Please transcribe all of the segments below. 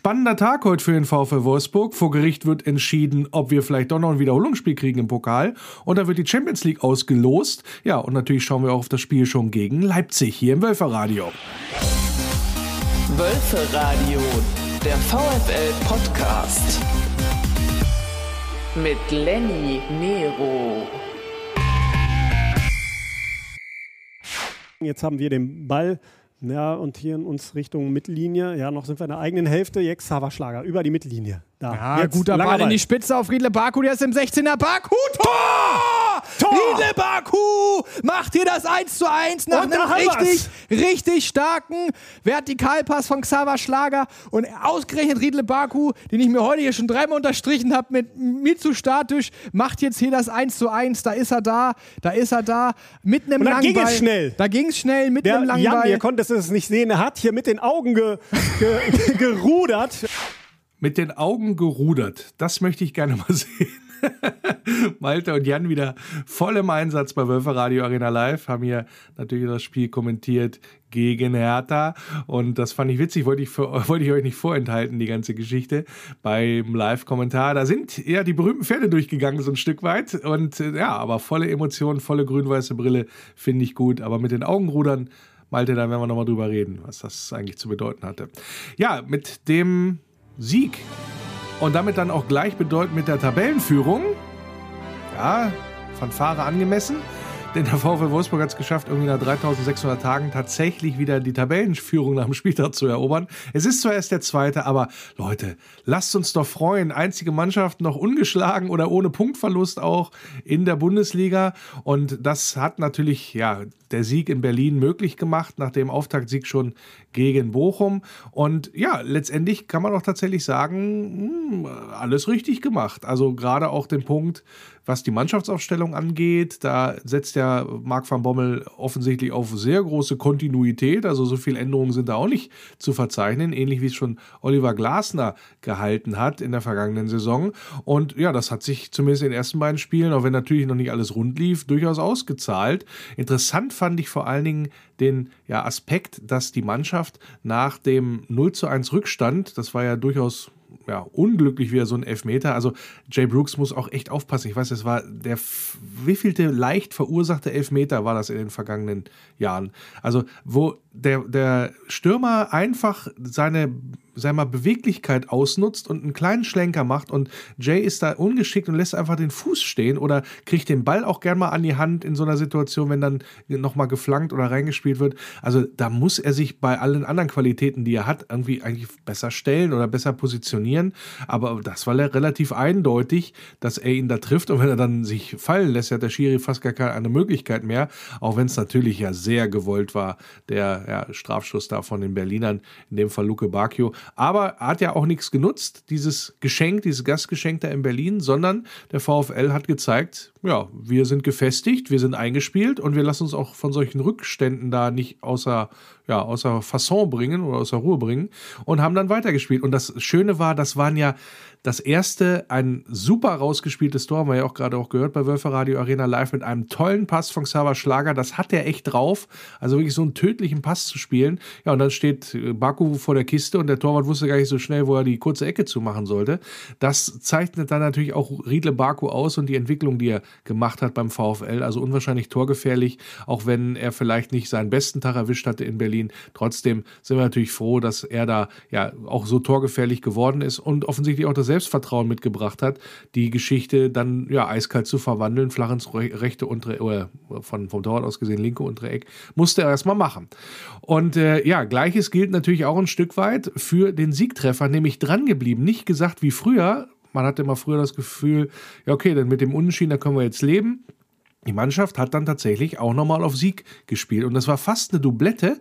Spannender Tag heute für den VfL Wolfsburg. Vor Gericht wird entschieden, ob wir vielleicht doch noch ein Wiederholungsspiel kriegen im Pokal. Und da wird die Champions League ausgelost. Ja, und natürlich schauen wir auch auf das Spiel schon gegen Leipzig hier im Wölferradio. Wölferadio, der VfL Podcast. Mit Lenny Nero. Jetzt haben wir den Ball ja, und hier in uns Richtung Mittellinie. Ja, noch sind wir in der eigenen Hälfte. Jetzt Haverschlager über die Mittellinie. Da. Ja, Jetzt guter Ball in die Spitze auf Riedle Baku. Der ist im 16er. Baku, Tor! Tor! Riedle Baku macht hier das 1 zu 1 nach einem richtig, richtig starken Vertikalpass von Xaver Schlager. Und ausgerechnet Riedle Baku, den ich mir heute hier schon dreimal unterstrichen habe mit Mitsu statisch, macht jetzt hier das 1 zu 1. Da ist er da, da ist er da, mit einem langen Ball. Da ging es schnell. Da ging es schnell, mit Der einem langen Jan, Ball. ihr konntet es nicht sehen, er hat hier mit den Augen ge, ge, gerudert mit den Augen gerudert. Das möchte ich gerne mal sehen. Malte und Jan wieder voll im Einsatz bei Wölfer Radio Arena Live, haben hier natürlich das Spiel kommentiert gegen Hertha und das fand ich witzig, wollte ich, für, wollte ich euch nicht vorenthalten, die ganze Geschichte beim Live-Kommentar. Da sind ja die berühmten Pferde durchgegangen, so ein Stück weit und ja, aber volle Emotionen, volle grün-weiße Brille finde ich gut, aber mit den Augenrudern Malte, da werden wir nochmal drüber reden, was das eigentlich zu bedeuten hatte. Ja, mit dem Sieg. Und damit dann auch gleichbedeutend mit der Tabellenführung. Ja, Fanfare angemessen. Denn der VfL Wolfsburg hat es geschafft, irgendwie nach 3600 Tagen tatsächlich wieder die Tabellenführung nach dem Spieltag zu erobern. Es ist zwar erst der zweite, aber Leute, lasst uns doch freuen. Einzige Mannschaft noch ungeschlagen oder ohne Punktverlust auch in der Bundesliga. Und das hat natürlich, ja, der Sieg in Berlin möglich gemacht, nach dem Auftaktsieg schon gegen Bochum. Und ja, letztendlich kann man auch tatsächlich sagen, hm, alles richtig gemacht. Also gerade auch den Punkt, was die Mannschaftsaufstellung angeht, da setzt ja Marc van Bommel offensichtlich auf sehr große Kontinuität. Also so viele Änderungen sind da auch nicht zu verzeichnen, ähnlich wie es schon Oliver Glasner gehalten hat in der vergangenen Saison. Und ja, das hat sich zumindest in den ersten beiden Spielen, auch wenn natürlich noch nicht alles rund lief, durchaus ausgezahlt. Interessant fand ich vor allen Dingen den ja, Aspekt, dass die Mannschaft nach dem 0 zu 1 Rückstand, das war ja durchaus ja, unglücklich wieder so ein Elfmeter. Also Jay Brooks muss auch echt aufpassen. Ich weiß, es war der wievielte leicht verursachte Elfmeter war das in den vergangenen Jahren. Also wo der, der Stürmer einfach seine sag mal, Beweglichkeit ausnutzt und einen kleinen Schlenker macht und Jay ist da ungeschickt und lässt einfach den Fuß stehen oder kriegt den Ball auch gern mal an die Hand in so einer Situation, wenn dann nochmal geflankt oder reingespielt wird. Also da muss er sich bei allen anderen Qualitäten, die er hat, irgendwie eigentlich besser stellen oder besser positionieren. Aber das war relativ eindeutig, dass er ihn da trifft und wenn er dann sich fallen lässt, hat der Schiri fast gar keine Möglichkeit mehr, auch wenn es natürlich ja sehr gewollt war, der ja, Strafschuss da von den Berlinern, in dem Fall Luke Bacchio. Aber hat ja auch nichts genutzt, dieses Geschenk, dieses Gastgeschenk da in Berlin, sondern der VfL hat gezeigt, ja, wir sind gefestigt, wir sind eingespielt und wir lassen uns auch von solchen Rückständen da nicht außer, ja, außer Fasson bringen oder außer Ruhe bringen und haben dann weitergespielt. Und das Schöne war, das waren ja das erste, ein super rausgespieltes Tor, haben wir ja auch gerade auch gehört bei Wölfer Radio Arena Live mit einem tollen Pass von Xaver Schlager. Das hat er echt drauf. Also wirklich so einen tödlichen Pass zu spielen. Ja, und dann steht äh, Baku vor der Kiste und der Torwart wusste gar nicht so schnell, wo er die kurze Ecke zumachen sollte. Das zeichnet dann natürlich auch Riedle Baku aus und die Entwicklung, die er gemacht hat beim VfL. Also unwahrscheinlich torgefährlich, auch wenn er vielleicht nicht seinen besten Tag erwischt hatte in Berlin. Trotzdem sind wir natürlich froh, dass er da ja auch so torgefährlich geworden ist und offensichtlich auch das Selbstvertrauen mitgebracht hat, die Geschichte dann ja eiskalt zu verwandeln, flach ins rechte untere, oder von, vom Torwart aus gesehen linke untere Eck, musste er erstmal machen. Und äh, ja, gleiches gilt natürlich auch ein Stück weit für den Siegtreffer, nämlich drangeblieben. Nicht gesagt wie früher, man hatte immer früher das Gefühl, ja okay, dann mit dem Unentschieden, da können wir jetzt leben. Die Mannschaft hat dann tatsächlich auch nochmal auf Sieg gespielt und das war fast eine Doublette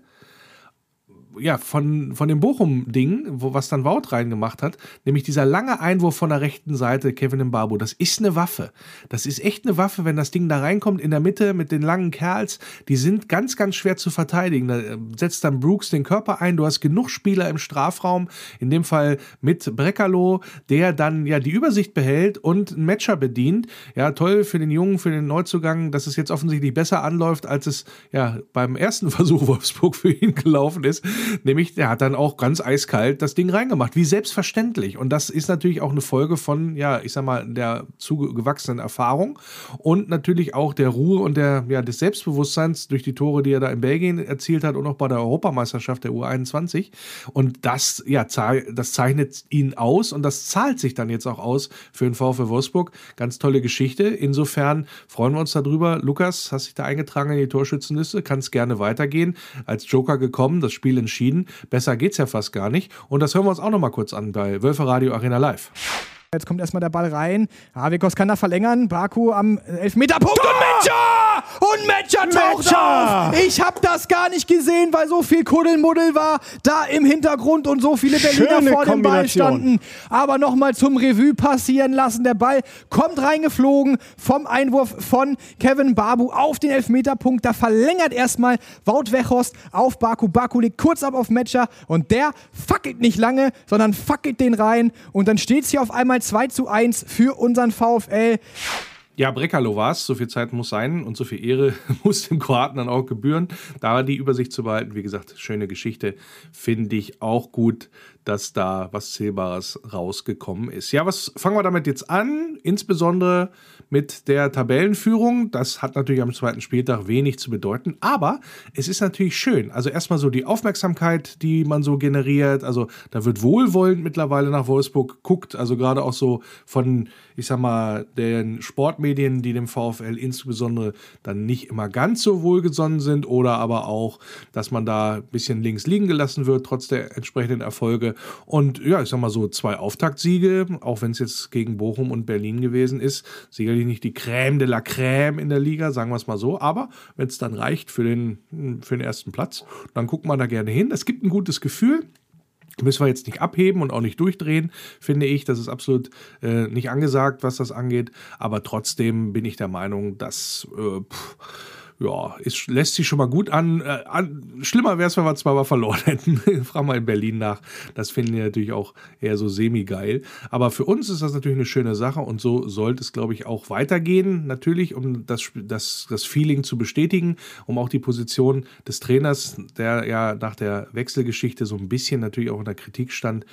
ja, von, von dem Bochum-Ding, was dann Wout reingemacht hat, nämlich dieser lange Einwurf von der rechten Seite, Kevin Mbabu, das ist eine Waffe. Das ist echt eine Waffe, wenn das Ding da reinkommt in der Mitte mit den langen Kerls, die sind ganz, ganz schwer zu verteidigen. Da äh, setzt dann Brooks den Körper ein, du hast genug Spieler im Strafraum, in dem Fall mit Breckerlo, der dann ja die Übersicht behält und einen Matcher bedient. Ja, toll für den Jungen, für den Neuzugang, dass es jetzt offensichtlich besser anläuft, als es ja beim ersten Versuch Wolfsburg für ihn gelaufen ist. Nämlich, der hat dann auch ganz eiskalt das Ding reingemacht, wie selbstverständlich. Und das ist natürlich auch eine Folge von, ja, ich sag mal, der zugewachsenen Erfahrung und natürlich auch der Ruhe und der, ja, des Selbstbewusstseins durch die Tore, die er da in Belgien erzielt hat und auch bei der Europameisterschaft der U21. Und das, ja, das zeichnet ihn aus und das zahlt sich dann jetzt auch aus für den VfL Wolfsburg. Ganz tolle Geschichte. Insofern freuen wir uns darüber. Lukas, hast dich da eingetragen in die Torschützenliste, kannst gerne weitergehen. Als Joker gekommen, das Spiel entschieden. Besser geht's ja fast gar nicht. Und das hören wir uns auch noch mal kurz an bei Wölfe Radio Arena Live. Jetzt kommt erstmal der Ball rein. Avikos kann da verlängern. Baku am Elfmeterpunkt Tor! und Und Mencha taucht auf! Ich habe das gar nicht gesehen, weil so viel Kuddelmuddel war da im Hintergrund und so viele Berliner Schöne vor dem Ball standen. Aber nochmal zum Revue passieren lassen. Der Ball kommt reingeflogen vom Einwurf von Kevin Babu auf den Elfmeterpunkt. Da verlängert erstmal Wout Weghorst auf Baku. Baku liegt kurz ab auf Metscher und der fackelt nicht lange, sondern fackelt den rein. Und dann steht es hier auf einmal 2 zu 1 für unseren VfL. Ja, Brekalo war es. So viel Zeit muss sein und so viel Ehre muss dem Kroaten dann auch gebühren. Da die Übersicht zu behalten, wie gesagt, schöne Geschichte, finde ich auch gut, dass da was Zählbares rausgekommen ist. Ja, was fangen wir damit jetzt an? Insbesondere mit der Tabellenführung. Das hat natürlich am zweiten Spieltag wenig zu bedeuten, aber es ist natürlich schön. Also erstmal so die Aufmerksamkeit, die man so generiert. Also da wird wohlwollend mittlerweile nach Wolfsburg guckt. Also gerade auch so von, ich sag mal, den Sportmedien, die dem VfL insbesondere dann nicht immer ganz so wohlgesonnen sind oder aber auch, dass man da ein bisschen links liegen gelassen wird, trotz der entsprechenden Erfolge. Und ja, ich sag mal so zwei Auftaktsiege, auch wenn es jetzt gegen Bochum und Berlin gewesen ist, sicherlich sicherlich nicht die Crème de la Crème in der Liga, sagen wir es mal so. Aber wenn es dann reicht für den, für den ersten Platz, dann guckt man da gerne hin. Es gibt ein gutes Gefühl. Müssen wir jetzt nicht abheben und auch nicht durchdrehen, finde ich. Das ist absolut äh, nicht angesagt, was das angeht. Aber trotzdem bin ich der Meinung, dass. Äh, pff, ja, es lässt sich schon mal gut an. Äh, an schlimmer wäre es, wenn wir zweimal verloren hätten. Frag mal in Berlin nach. Das finden wir natürlich auch eher so semi-geil. Aber für uns ist das natürlich eine schöne Sache und so sollte es, glaube ich, auch weitergehen. Natürlich, um das, das, das Feeling zu bestätigen, um auch die Position des Trainers, der ja nach der Wechselgeschichte so ein bisschen natürlich auch in der Kritik stand,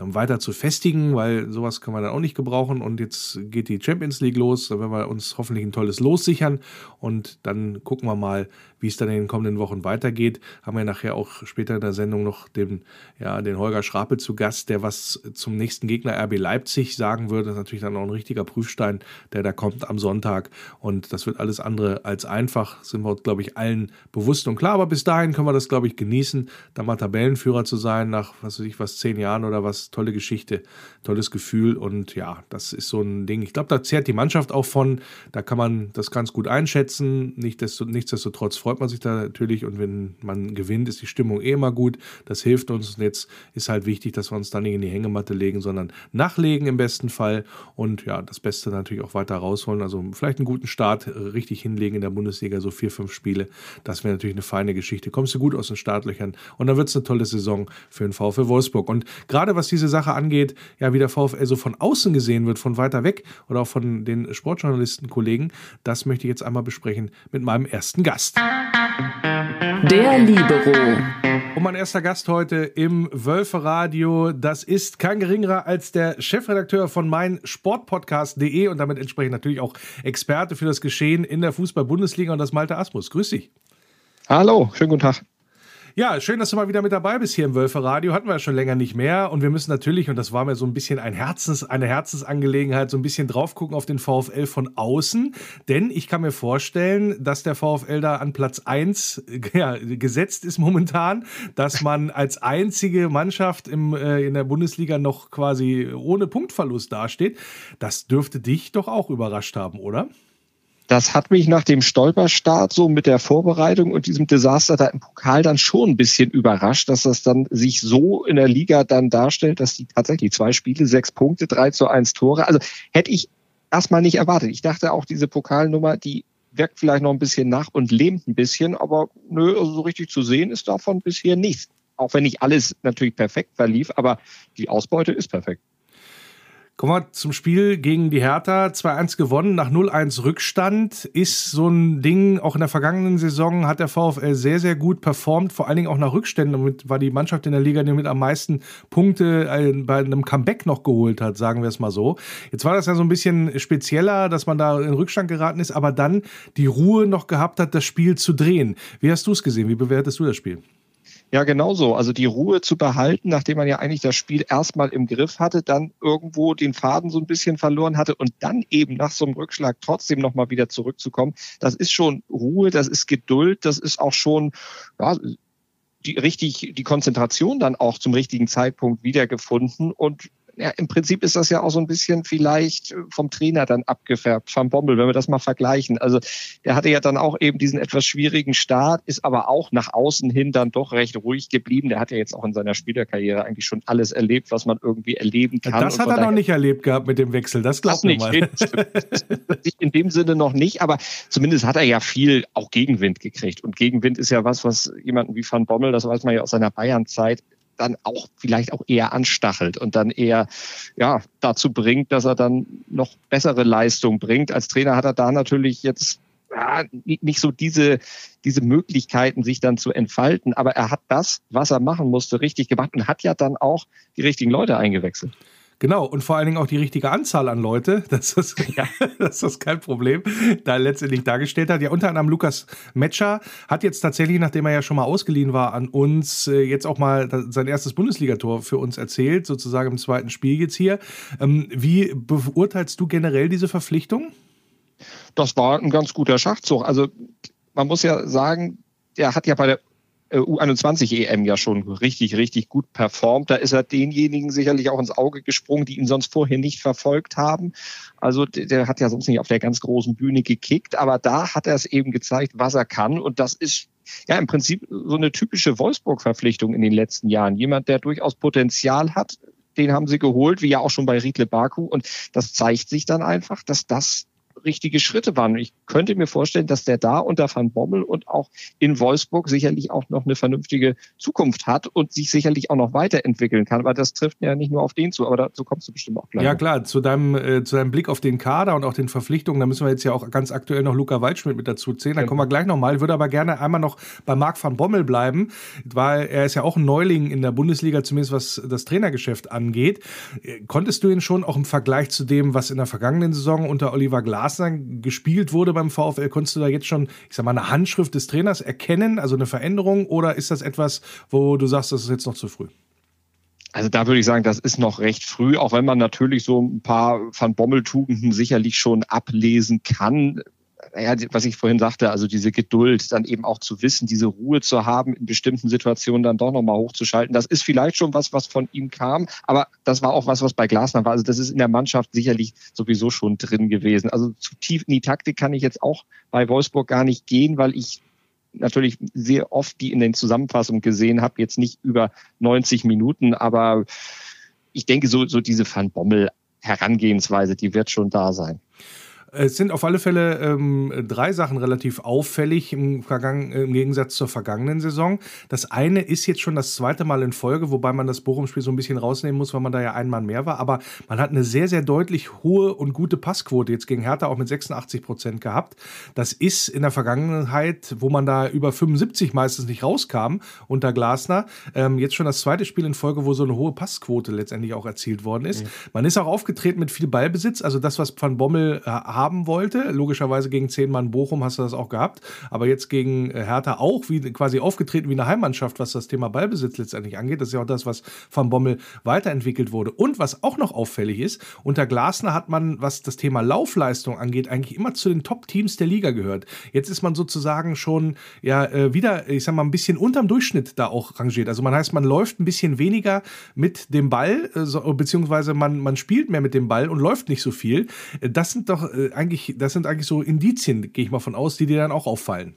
weiter zu festigen, weil sowas kann man dann auch nicht gebrauchen. Und jetzt geht die Champions League los. Da werden wir uns hoffentlich ein tolles Los sichern und dann gucken wir mal, wie es dann in den kommenden Wochen weitergeht. Haben wir nachher auch später in der Sendung noch den, ja, den Holger Schrapel zu Gast, der was zum nächsten Gegner RB Leipzig sagen würde. Das ist natürlich dann auch ein richtiger Prüfstein, der da kommt am Sonntag. Und das wird alles andere als einfach, sind wir glaube ich, allen bewusst und klar. Aber bis dahin können wir das, glaube ich, genießen, da mal Tabellenführer zu sein, nach, was weiß ich, was, zehn Jahren oder was. Tolle Geschichte, tolles Gefühl. Und ja, das ist so ein Ding. Ich glaube, da zehrt die Mannschaft auch von. Da kann man das ganz gut einschätzen. Nicht nichtsdestotrotz freut man sich da natürlich und wenn man gewinnt, ist die Stimmung eh immer gut. Das hilft uns und jetzt ist halt wichtig, dass wir uns dann nicht in die Hängematte legen, sondern nachlegen im besten Fall und ja, das Beste natürlich auch weiter rausholen. Also vielleicht einen guten Start äh, richtig hinlegen in der Bundesliga, so vier, fünf Spiele. Das wäre natürlich eine feine Geschichte. Kommst du gut aus den Startlöchern und dann wird es eine tolle Saison für den VfL Wolfsburg. Und gerade was diese Sache angeht, ja, wie der VfL so von außen gesehen wird, von weiter weg oder auch von den Sportjournalisten-Kollegen, das möchte ich jetzt einmal besprechen mit meinem ersten Gast. Der Libero. Und mein erster Gast heute im Wölferadio, das ist kein geringerer als der Chefredakteur von meinsportpodcast.de und damit entsprechend natürlich auch Experte für das Geschehen in der Fußball-Bundesliga und das Malte Asmus. Grüß dich. Hallo, schönen guten Tag. Ja, schön, dass du mal wieder mit dabei bist hier im Wölfe-Radio. Hatten wir ja schon länger nicht mehr. Und wir müssen natürlich, und das war mir so ein bisschen ein Herzens, eine Herzensangelegenheit, so ein bisschen drauf gucken auf den VfL von außen. Denn ich kann mir vorstellen, dass der VfL da an Platz 1 ja, gesetzt ist momentan, dass man als einzige Mannschaft im, äh, in der Bundesliga noch quasi ohne Punktverlust dasteht. Das dürfte dich doch auch überrascht haben, oder? Das hat mich nach dem Stolperstart so mit der Vorbereitung und diesem Desaster da im Pokal dann schon ein bisschen überrascht, dass das dann sich so in der Liga dann darstellt, dass die tatsächlich zwei Spiele, sechs Punkte, drei zu eins Tore. Also hätte ich erstmal nicht erwartet. Ich dachte auch, diese Pokalnummer, die wirkt vielleicht noch ein bisschen nach und lähmt ein bisschen, aber nö, also so richtig zu sehen ist davon bisher nichts. Auch wenn nicht alles natürlich perfekt verlief, aber die Ausbeute ist perfekt. Kommen wir zum Spiel gegen die Hertha. 2-1 gewonnen, nach 0-1 Rückstand. Ist so ein Ding, auch in der vergangenen Saison hat der VfL sehr, sehr gut performt, vor allen Dingen auch nach Rückständen. Damit war die Mannschaft in der Liga, die mit am meisten Punkte äh, bei einem Comeback noch geholt hat, sagen wir es mal so. Jetzt war das ja so ein bisschen spezieller, dass man da in Rückstand geraten ist, aber dann die Ruhe noch gehabt hat, das Spiel zu drehen. Wie hast du es gesehen? Wie bewertest du das Spiel? Ja, genau so. Also die Ruhe zu behalten, nachdem man ja eigentlich das Spiel erstmal im Griff hatte, dann irgendwo den Faden so ein bisschen verloren hatte und dann eben nach so einem Rückschlag trotzdem nochmal wieder zurückzukommen. Das ist schon Ruhe, das ist Geduld, das ist auch schon, ja, die richtig, die Konzentration dann auch zum richtigen Zeitpunkt wiedergefunden und ja, im Prinzip ist das ja auch so ein bisschen vielleicht vom Trainer dann abgefärbt, Van Bommel, wenn wir das mal vergleichen. Also der hatte ja dann auch eben diesen etwas schwierigen Start, ist aber auch nach außen hin dann doch recht ruhig geblieben. Der hat ja jetzt auch in seiner Spielerkarriere eigentlich schon alles erlebt, was man irgendwie erleben kann. Das hat er noch nicht erlebt gehabt mit dem Wechsel, das glaubt nicht. Mal. in dem Sinne noch nicht, aber zumindest hat er ja viel auch Gegenwind gekriegt. Und Gegenwind ist ja was, was jemanden wie Van Bommel, das weiß man ja aus seiner Bayern-Zeit, dann auch vielleicht auch eher anstachelt und dann eher ja dazu bringt, dass er dann noch bessere Leistung bringt. Als Trainer hat er da natürlich jetzt ja, nicht so diese, diese Möglichkeiten, sich dann zu entfalten. Aber er hat das, was er machen musste, richtig gemacht und hat ja dann auch die richtigen Leute eingewechselt. Genau, und vor allen Dingen auch die richtige Anzahl an Leute, dass das, ja. dass das kein Problem da letztendlich dargestellt hat. Ja, unter anderem Lukas Metscher hat jetzt tatsächlich, nachdem er ja schon mal ausgeliehen war an uns, äh, jetzt auch mal sein erstes Bundesligator für uns erzählt, sozusagen im zweiten Spiel jetzt hier. Ähm, wie beurteilst du generell diese Verpflichtung? Das war ein ganz guter Schachzug. Also man muss ja sagen, der hat ja bei der U21 EM ja schon richtig, richtig gut performt. Da ist er denjenigen sicherlich auch ins Auge gesprungen, die ihn sonst vorher nicht verfolgt haben. Also der hat ja sonst nicht auf der ganz großen Bühne gekickt, aber da hat er es eben gezeigt, was er kann. Und das ist ja im Prinzip so eine typische Wolfsburg-Verpflichtung in den letzten Jahren. Jemand, der durchaus Potenzial hat, den haben sie geholt, wie ja auch schon bei Riedle Baku. Und das zeigt sich dann einfach, dass das richtige Schritte waren. Ich könnte mir vorstellen, dass der da unter Van Bommel und auch in Wolfsburg sicherlich auch noch eine vernünftige Zukunft hat und sich sicherlich auch noch weiterentwickeln kann. Aber das trifft ja nicht nur auf den zu, aber dazu kommst du bestimmt auch gleich. Ja klar, zu deinem, äh, zu deinem Blick auf den Kader und auch den Verpflichtungen, da müssen wir jetzt ja auch ganz aktuell noch Luca Waldschmidt mit dazu zählen. Da kommen wir gleich nochmal. Ich würde aber gerne einmal noch bei Marc van Bommel bleiben, weil er ist ja auch ein Neuling in der Bundesliga, zumindest was das Trainergeschäft angeht. Äh, konntest du ihn schon auch im Vergleich zu dem, was in der vergangenen Saison unter Oliver Glas Glasner gespielt wurde beim VfL, konntest du da jetzt schon, ich sag mal, eine Handschrift des Trainers erkennen, also eine Veränderung, oder ist das etwas, wo du sagst, das ist jetzt noch zu früh? Also da würde ich sagen, das ist noch recht früh, auch wenn man natürlich so ein paar Van Bommel-Tugenden sicherlich schon ablesen kann ja, was ich vorhin sagte, also diese Geduld, dann eben auch zu wissen, diese Ruhe zu haben, in bestimmten Situationen dann doch nochmal hochzuschalten. Das ist vielleicht schon was, was von ihm kam, aber das war auch was, was bei Glasner war. Also das ist in der Mannschaft sicherlich sowieso schon drin gewesen. Also zu tief in die Taktik kann ich jetzt auch bei Wolfsburg gar nicht gehen, weil ich natürlich sehr oft die in den Zusammenfassungen gesehen habe, jetzt nicht über 90 Minuten, aber ich denke, so, so diese Van Bommel Herangehensweise, die wird schon da sein. Es sind auf alle Fälle ähm, drei Sachen relativ auffällig im, im, Gegensatz zur vergangenen Saison. Das eine ist jetzt schon das zweite Mal in Folge, wobei man das Bochum-Spiel so ein bisschen rausnehmen muss, weil man da ja einmal mehr war. Aber man hat eine sehr, sehr deutlich hohe und gute Passquote jetzt gegen Hertha auch mit 86 Prozent gehabt. Das ist in der Vergangenheit, wo man da über 75 meistens nicht rauskam unter Glasner, ähm, jetzt schon das zweite Spiel in Folge, wo so eine hohe Passquote letztendlich auch erzielt worden ist. Mhm. Man ist auch aufgetreten mit viel Ballbesitz, also das, was Van Bommel äh, haben wollte. Logischerweise gegen zehn Mann Bochum hast du das auch gehabt. Aber jetzt gegen äh, Hertha auch wie, quasi aufgetreten wie eine Heimmannschaft, was das Thema Ballbesitz letztendlich angeht. Das ist ja auch das, was von Bommel weiterentwickelt wurde. Und was auch noch auffällig ist, unter Glasner hat man, was das Thema Laufleistung angeht, eigentlich immer zu den Top-Teams der Liga gehört. Jetzt ist man sozusagen schon ja äh, wieder, ich sag mal, ein bisschen unterm Durchschnitt da auch rangiert. Also man heißt, man läuft ein bisschen weniger mit dem Ball, äh, beziehungsweise man, man spielt mehr mit dem Ball und läuft nicht so viel. Das sind doch eigentlich, das sind eigentlich so Indizien, gehe ich mal von aus, die dir dann auch auffallen.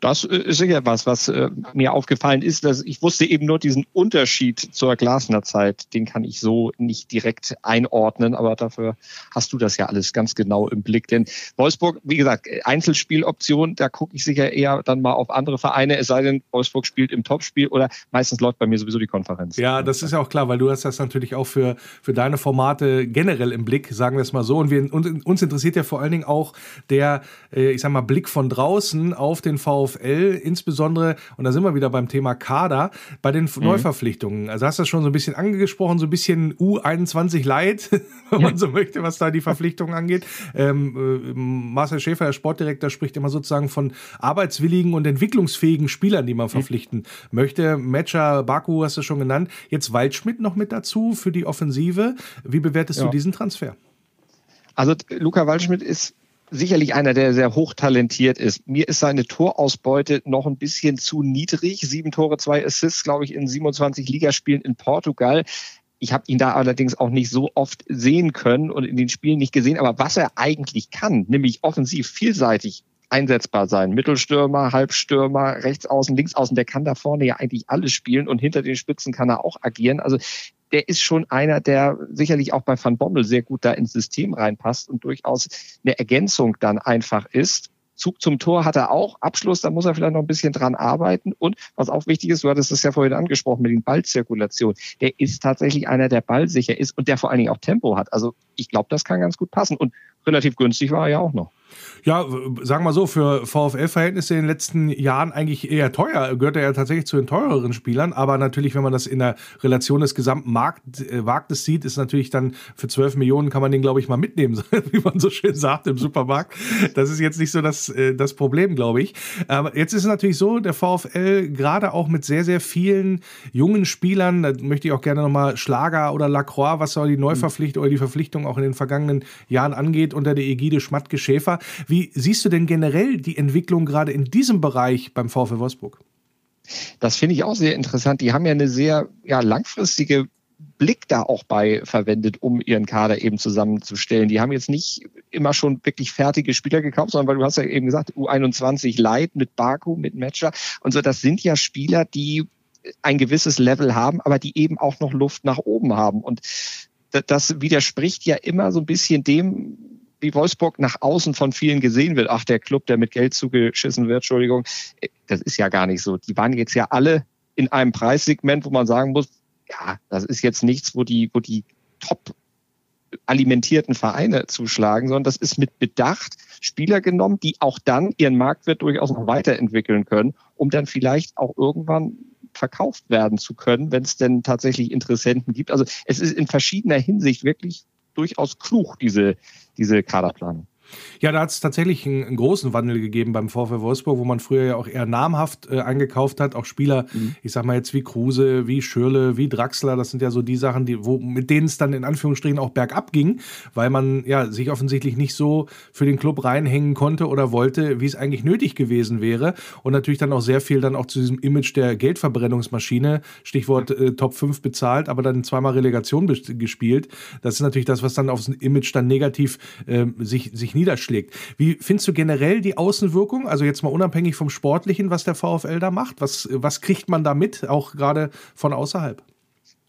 Das äh, ist sicher was, was äh, mir aufgefallen ist, dass ich wusste eben nur diesen Unterschied zur Glasner Zeit, den kann ich so nicht direkt einordnen, aber dafür hast du das ja alles ganz genau im Blick. Denn Wolfsburg, wie gesagt, Einzelspieloption, da gucke ich sicher eher dann mal auf andere Vereine, es sei denn, Wolfsburg spielt im Topspiel oder meistens läuft bei mir sowieso die Konferenz. Ja, das ist ja auch klar, weil du hast das natürlich auch für, für deine Formate generell im Blick, sagen wir es mal so. Und wir, uns interessiert ja vor allen Dingen auch der, äh, ich sag mal, Blick von draußen auf den VfL, insbesondere, und da sind wir wieder beim Thema Kader, bei den mhm. Neuverpflichtungen. Also hast du das schon so ein bisschen angesprochen, so ein bisschen U21 Light, wenn man so möchte, was da die Verpflichtungen angeht. Ähm, äh, Marcel Schäfer, der Sportdirektor, spricht immer sozusagen von arbeitswilligen und entwicklungsfähigen Spielern, die man verpflichten mhm. möchte. Matcher, Baku hast du schon genannt. Jetzt Waldschmidt noch mit dazu für die Offensive. Wie bewertest ja. du diesen Transfer? Also Luca Waldschmidt ist sicherlich einer, der sehr hochtalentiert ist. Mir ist seine Torausbeute noch ein bisschen zu niedrig. Sieben Tore, zwei Assists, glaube ich, in 27 Ligaspielen in Portugal. Ich habe ihn da allerdings auch nicht so oft sehen können und in den Spielen nicht gesehen. Aber was er eigentlich kann, nämlich offensiv vielseitig einsetzbar sein. Mittelstürmer, Halbstürmer, Rechtsaußen, Linksaußen, der kann da vorne ja eigentlich alles spielen und hinter den Spitzen kann er auch agieren. Also der ist schon einer, der sicherlich auch bei Van Bommel sehr gut da ins System reinpasst und durchaus eine Ergänzung dann einfach ist. Zug zum Tor hat er auch. Abschluss, da muss er vielleicht noch ein bisschen dran arbeiten. Und was auch wichtig ist, du hattest es ja vorhin angesprochen mit den Ballzirkulation. Der ist tatsächlich einer, der ballsicher ist und der vor allen Dingen auch Tempo hat. Also ich glaube, das kann ganz gut passen. Und relativ günstig war er ja auch noch. Ja, sagen wir so, für VfL-Verhältnisse in den letzten Jahren eigentlich eher teuer. Gehört er ja tatsächlich zu den teureren Spielern. Aber natürlich, wenn man das in der Relation des gesamten Markt, äh, Marktes sieht, ist natürlich dann für 12 Millionen kann man den, glaube ich, mal mitnehmen, wie man so schön sagt im Supermarkt. Das ist jetzt nicht so das, äh, das Problem, glaube ich. Aber jetzt ist es natürlich so, der VfL gerade auch mit sehr, sehr vielen jungen Spielern, da möchte ich auch gerne nochmal Schlager oder Lacroix, was soll die Neuverpflichtung oder die Verpflichtung auch in den vergangenen Jahren angeht, unter der Ägide Schmatke-Schäfer. Wie siehst du denn generell die Entwicklung gerade in diesem Bereich beim VfL Wolfsburg? Das finde ich auch sehr interessant. Die haben ja eine sehr ja, langfristige Blick da auch bei verwendet, um ihren Kader eben zusammenzustellen. Die haben jetzt nicht immer schon wirklich fertige Spieler gekauft, sondern weil du hast ja eben gesagt, U21 Light mit Baku, mit Matcher und so. Das sind ja Spieler, die ein gewisses Level haben, aber die eben auch noch Luft nach oben haben. Und das widerspricht ja immer so ein bisschen dem, wie Wolfsburg nach außen von vielen gesehen wird. Ach, der Club, der mit Geld zugeschissen wird, Entschuldigung. Das ist ja gar nicht so. Die waren jetzt ja alle in einem Preissegment, wo man sagen muss, ja, das ist jetzt nichts, wo die, wo die top alimentierten Vereine zuschlagen, sondern das ist mit Bedacht Spieler genommen, die auch dann ihren Marktwert durchaus noch weiterentwickeln können, um dann vielleicht auch irgendwann verkauft werden zu können, wenn es denn tatsächlich Interessenten gibt. Also es ist in verschiedener Hinsicht wirklich durchaus klug, diese, diese Kaderplanung. Ja, da hat es tatsächlich einen, einen, großen Wandel gegeben beim VfL Wolfsburg, wo man früher ja auch eher namhaft äh, eingekauft hat. Auch Spieler, mhm. ich sag mal jetzt wie Kruse, wie Schürle, wie Draxler, das sind ja so die Sachen, die, wo, mit denen es dann in Anführungsstrichen auch bergab ging, weil man ja sich offensichtlich nicht so für den Club reinhängen konnte oder wollte, wie es eigentlich nötig gewesen wäre. Und natürlich dann auch sehr viel dann auch zu diesem Image der Geldverbrennungsmaschine, Stichwort äh, Top 5 bezahlt, aber dann zweimal Relegation gespielt. Das ist natürlich das, was dann aufs Image dann negativ äh, sich, sich niederschlägt. Wie findest du generell die Außenwirkung? Also jetzt mal unabhängig vom Sportlichen, was der VfL da macht. Was, was kriegt man da mit, auch gerade von außerhalb?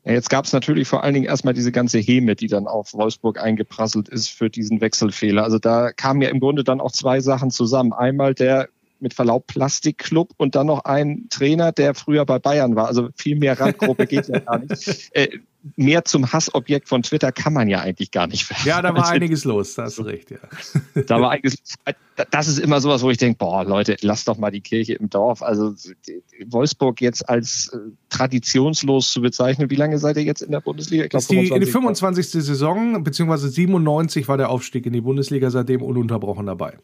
Jetzt gab es natürlich vor allen Dingen erstmal diese ganze Häme, die dann auf Wolfsburg eingeprasselt ist für diesen Wechselfehler. Also da kamen ja im Grunde dann auch zwei Sachen zusammen. Einmal der mit Verlaub Plastikclub und dann noch ein Trainer, der früher bei Bayern war. Also viel mehr Randgruppe geht ja gar nicht. Äh, mehr zum Hassobjekt von Twitter kann man ja eigentlich gar nicht werden. Ja, da war einiges los, da hast du recht, ja. Da war einiges, das ist immer sowas, wo ich denke, boah, Leute, lasst doch mal die Kirche im Dorf. Also Wolfsburg jetzt als äh, traditionslos zu bezeichnen. Wie lange seid ihr jetzt in der Bundesliga? Ich glaub, die, 25. in die 25. Saison, beziehungsweise 97 war der Aufstieg in die Bundesliga seitdem ununterbrochen dabei.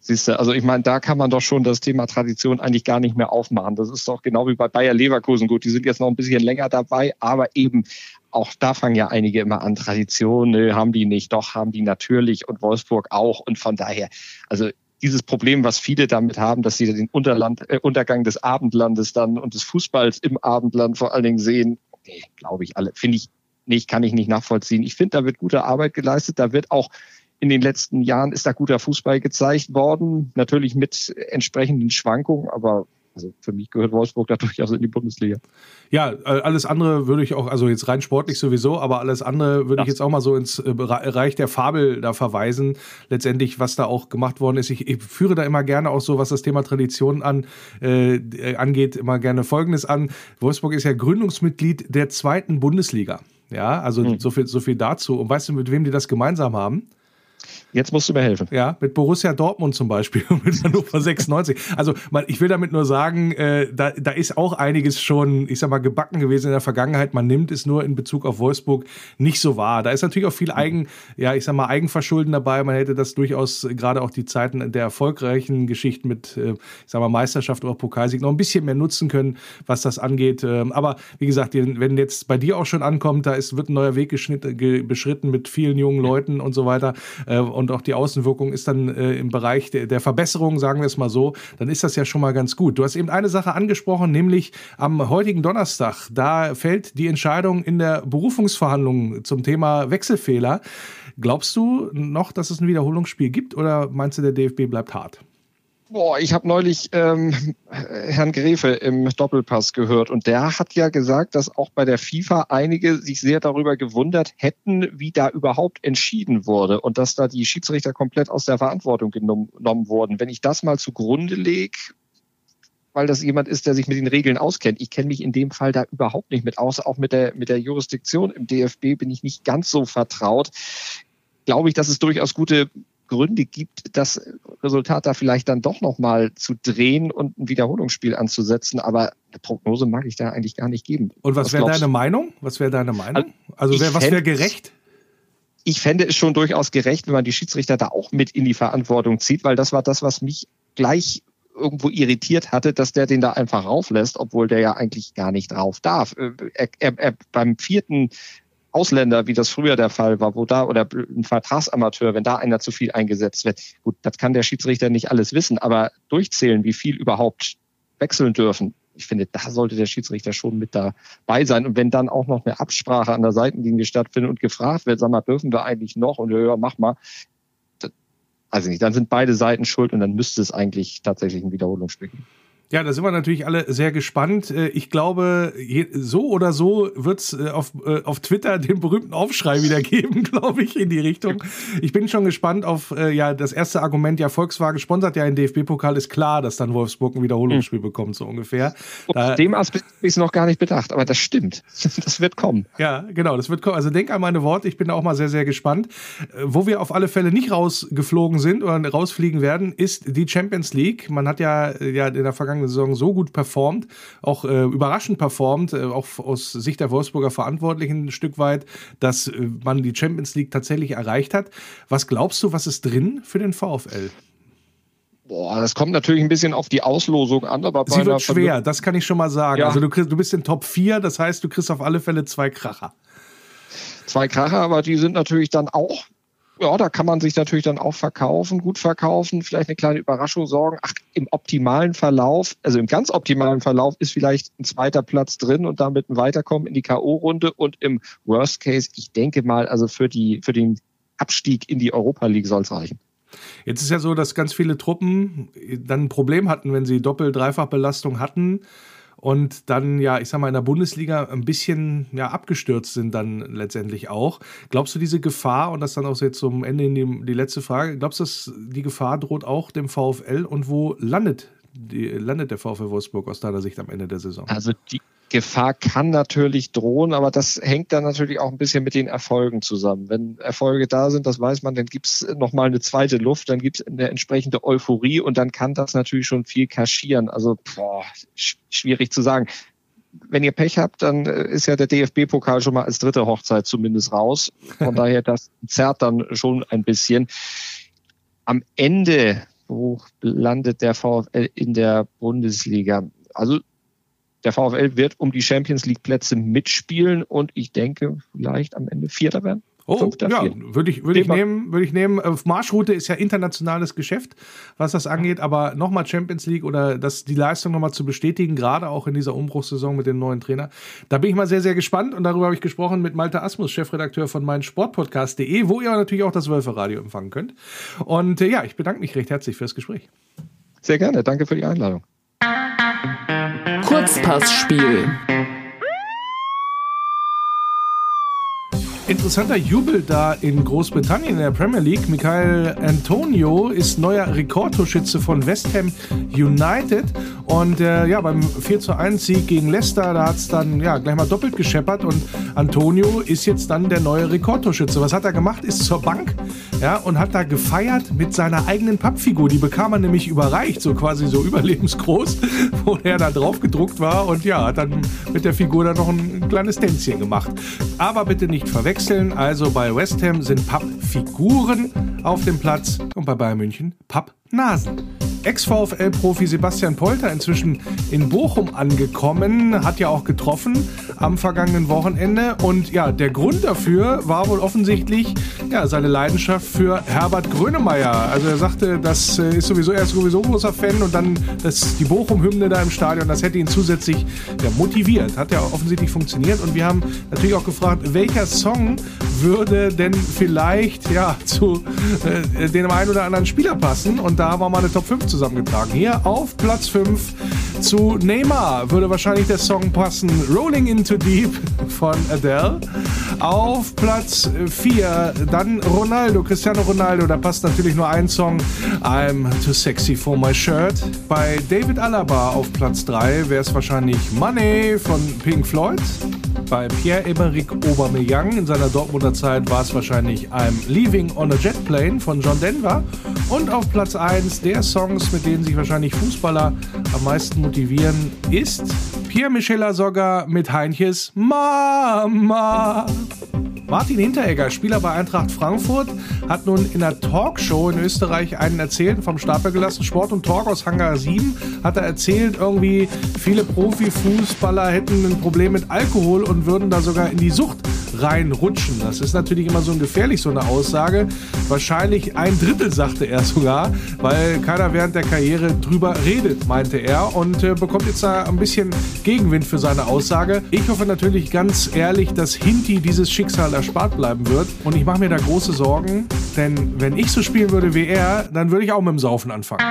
Siehst du, also ich meine, da kann man doch schon das Thema Tradition eigentlich gar nicht mehr aufmachen. Das ist doch genau wie bei Bayer Leverkusen. Gut, die sind jetzt noch ein bisschen länger dabei, aber eben auch da fangen ja einige immer an. Tradition, nö, haben die nicht, doch haben die natürlich und Wolfsburg auch. Und von daher, also dieses Problem, was viele damit haben, dass sie den Unterland, äh, Untergang des Abendlandes dann und des Fußballs im Abendland vor allen Dingen sehen, okay, glaube ich alle, finde ich nicht, kann ich nicht nachvollziehen. Ich finde, da wird gute Arbeit geleistet, da wird auch in den letzten Jahren ist da guter Fußball gezeigt worden. Natürlich mit entsprechenden Schwankungen, aber also für mich gehört Wolfsburg da durchaus in die Bundesliga. Ja, äh, alles andere würde ich auch, also jetzt rein sportlich sowieso, aber alles andere würde ja. ich jetzt auch mal so ins äh, Bereich der Fabel da verweisen. Letztendlich, was da auch gemacht worden ist. Ich, ich führe da immer gerne auch so, was das Thema Tradition an, äh, angeht, immer gerne Folgendes an. Wolfsburg ist ja Gründungsmitglied der zweiten Bundesliga. Ja, also hm. so, viel, so viel dazu. Und weißt du, mit wem die das gemeinsam haben? Jetzt musst du mir helfen. Ja, mit Borussia Dortmund zum Beispiel und mit Hannover 96. Also ich will damit nur sagen, äh, da, da ist auch einiges schon, ich sag mal, gebacken gewesen in der Vergangenheit. Man nimmt es nur in Bezug auf Wolfsburg nicht so wahr. Da ist natürlich auch viel Eigen, ja, ich sag mal, Eigenverschulden dabei. Man hätte das durchaus gerade auch die Zeiten der erfolgreichen Geschichten mit, äh, ich sag mal, Meisterschaft oder Pokalsieg noch ein bisschen mehr nutzen können, was das angeht. Ähm, aber wie gesagt, wenn jetzt bei dir auch schon ankommt, da ist, wird ein neuer Weg beschritten mit vielen jungen Leuten und so weiter. Äh, und auch die Außenwirkung ist dann äh, im Bereich der, der Verbesserung, sagen wir es mal so, dann ist das ja schon mal ganz gut. Du hast eben eine Sache angesprochen, nämlich am heutigen Donnerstag, da fällt die Entscheidung in der Berufungsverhandlung zum Thema Wechselfehler. Glaubst du noch, dass es ein Wiederholungsspiel gibt oder meinst du, der DFB bleibt hart? Boah, ich habe neulich ähm, Herrn Grefe im Doppelpass gehört und der hat ja gesagt, dass auch bei der FIFA einige sich sehr darüber gewundert hätten, wie da überhaupt entschieden wurde und dass da die Schiedsrichter komplett aus der Verantwortung genommen, wurden. Wenn ich das mal zugrunde lege, weil das jemand ist, der sich mit den Regeln auskennt. Ich kenne mich in dem Fall da überhaupt nicht mit aus. Auch mit der, mit der Jurisdiktion im DFB bin ich nicht ganz so vertraut. Glaube ich, dass es durchaus gute Gründe gibt, das Resultat da vielleicht dann doch nochmal zu drehen und ein Wiederholungsspiel anzusetzen. Aber eine Prognose mag ich da eigentlich gar nicht geben. Und was, was wäre deine Meinung? Was wäre deine Meinung? Also wär, was wäre gerecht? Ich fände es schon durchaus gerecht, wenn man die Schiedsrichter da auch mit in die Verantwortung zieht, weil das war das, was mich gleich irgendwo irritiert hatte, dass der den da einfach rauflässt, obwohl der ja eigentlich gar nicht drauf darf. Äh, er, er, er, beim vierten Ausländer, wie das früher der Fall war, wo da oder ein Vertragsamateur, wenn da einer zu viel eingesetzt wird, gut, das kann der Schiedsrichter nicht alles wissen, aber durchzählen, wie viel überhaupt wechseln dürfen. Ich finde, da sollte der Schiedsrichter schon mit dabei sein. Und wenn dann auch noch eine Absprache an der Seitenlinie stattfindet und gefragt wird, sag mal, dürfen wir eigentlich noch? Und ja, mach mal. Also nicht, dann sind beide Seiten schuld und dann müsste es eigentlich tatsächlich ein Wiederholungsspiel geben. Ja, da sind wir natürlich alle sehr gespannt. Äh, ich glaube, so oder so wird es äh, auf, äh, auf Twitter den berühmten Aufschrei wieder geben, glaube ich, in die Richtung. Ich bin schon gespannt auf ja das erste Argument. Ja, Volkswagen sponsert ja den DFB-Pokal. Ist klar, dass dann Wolfsburg ein Wiederholungsspiel hm. bekommt, so ungefähr. Auf dem Aspekt habe ich es noch gar nicht bedacht, aber das stimmt. Das wird kommen. Ja, genau, das wird kommen. Also denk an meine Worte. Ich bin da auch mal sehr, sehr gespannt. Wo wir auf alle Fälle nicht rausgeflogen sind oder rausfliegen werden, ist die Champions League. Man hat ja, ja in der Vergangenheit vergangenen Saison so gut performt, auch äh, überraschend performt, äh, auch aus Sicht der Wolfsburger Verantwortlichen ein Stück weit, dass äh, man die Champions League tatsächlich erreicht hat. Was glaubst du, was ist drin für den VfL? Boah, das kommt natürlich ein bisschen auf die Auslosung an, aber Sie wird schwer, das kann ich schon mal sagen. Ja. Also du, kriegst, du bist in Top 4, das heißt, du kriegst auf alle Fälle zwei Kracher. Zwei Kracher, aber die sind natürlich dann auch ja, da kann man sich natürlich dann auch verkaufen, gut verkaufen, vielleicht eine kleine Überraschung sorgen. Ach, im optimalen Verlauf, also im ganz optimalen Verlauf ist vielleicht ein zweiter Platz drin und damit ein Weiterkommen in die K.O.-Runde und im Worst Case, ich denke mal, also für die, für den Abstieg in die Europa League soll es reichen. Jetzt ist ja so, dass ganz viele Truppen dann ein Problem hatten, wenn sie Doppel-, Dreifachbelastung hatten und dann, ja, ich sag mal, in der Bundesliga ein bisschen ja, abgestürzt sind dann letztendlich auch. Glaubst du, diese Gefahr, und das dann auch jetzt zum Ende in die, die letzte Frage, glaubst du, dass die Gefahr droht auch dem VfL und wo landet, die, landet der VfL Wolfsburg aus deiner Sicht am Ende der Saison? Also die Gefahr kann natürlich drohen, aber das hängt dann natürlich auch ein bisschen mit den Erfolgen zusammen. Wenn Erfolge da sind, das weiß man, dann gibt's nochmal eine zweite Luft, dann gibt's eine entsprechende Euphorie und dann kann das natürlich schon viel kaschieren. Also boah, schwierig zu sagen. Wenn ihr Pech habt, dann äh, ist ja der DFB-Pokal schon mal als dritte Hochzeit zumindest raus. Von daher, das zerrt dann schon ein bisschen. Am Ende, wo landet der VfL in der Bundesliga? Also der VfL wird um die Champions League Plätze mitspielen und ich denke vielleicht am Ende Vierter werden. Oh, ja, würde ich, würde ich nehmen, würde ich nehmen. Marschroute ist ja internationales Geschäft, was das angeht, aber nochmal Champions League oder das, die Leistung nochmal zu bestätigen, gerade auch in dieser Umbruchssaison mit dem neuen Trainer. Da bin ich mal sehr, sehr gespannt und darüber habe ich gesprochen mit Malte Asmus, Chefredakteur von meinsportpodcast.de, wo ihr natürlich auch das Wölfe-Radio empfangen könnt. Und äh, ja, ich bedanke mich recht herzlich fürs Gespräch. Sehr gerne, danke für die Einladung. Kurzpassspiel. Interessanter Jubel da in Großbritannien in der Premier League. Michael Antonio ist neuer Rekordtorschütze von West Ham United. Und äh, ja, beim 4 zu 1 Sieg gegen Leicester, da hat es dann ja gleich mal doppelt gescheppert. Und Antonio ist jetzt dann der neue Rekordtorschütze. Was hat er gemacht? Ist zur Bank ja, und hat da gefeiert mit seiner eigenen Pappfigur. Die bekam er nämlich überreicht, so quasi so überlebensgroß, wo er da drauf gedruckt war. Und ja, hat dann mit der Figur dann noch ein kleines Tänzchen gemacht. Aber bitte nicht verwechseln wechseln. Also bei West Ham sind Pappfiguren auf dem Platz und bei Bayern München Pappnasen. Ex-VfL-Profi Sebastian Polter inzwischen in Bochum angekommen, hat ja auch getroffen am vergangenen Wochenende. Und ja, der Grund dafür war wohl offensichtlich ja, seine Leidenschaft für Herbert Grönemeyer. Also er sagte, das äh, ist sowieso, er ist sowieso großer Fan und dann das, die Bochum-Hymne da im Stadion, das hätte ihn zusätzlich ja, motiviert. Hat ja offensichtlich funktioniert. Und wir haben natürlich auch gefragt, welcher Song würde denn vielleicht ja, zu äh, dem einen oder anderen Spieler passen. Und da war mal eine Top 5 zusammengetragen. Hier auf Platz 5 zu Neymar würde wahrscheinlich der Song passen. Rolling into Deep von Adele. Auf Platz 4 dann Ronaldo, Cristiano Ronaldo. Da passt natürlich nur ein Song. I'm too sexy for my shirt. Bei David Alaba auf Platz 3 wäre es wahrscheinlich Money von Pink Floyd. Bei Pierre-Emerick Aubameyang in seiner Dortmunder Zeit war es wahrscheinlich I'm Leaving on a Jet Plane von John Denver. Und auf Platz 1 der Songs, mit denen sich wahrscheinlich Fußballer am meisten motivieren, ist Pierre-Michel Asogga mit Heinches Mama. Martin Hinteregger, Spieler bei Eintracht Frankfurt, hat nun in einer Talkshow in Österreich einen erzählt, vom Stapel gelassen, Sport und Talk aus Hangar 7, hat er erzählt, irgendwie viele Profifußballer hätten ein Problem mit Alkohol und würden da sogar in die Sucht reinrutschen. Das ist natürlich immer so ein gefährlich, so eine Aussage. Wahrscheinlich ein Drittel, sagte er sogar, weil keiner während der Karriere drüber redet, meinte er und äh, bekommt jetzt da ein bisschen Gegenwind für seine Aussage. Ich hoffe natürlich ganz ehrlich, dass Hinti dieses Schicksal erspart bleiben wird und ich mache mir da große Sorgen, denn wenn ich so spielen würde wie er, dann würde ich auch mit dem Saufen anfangen.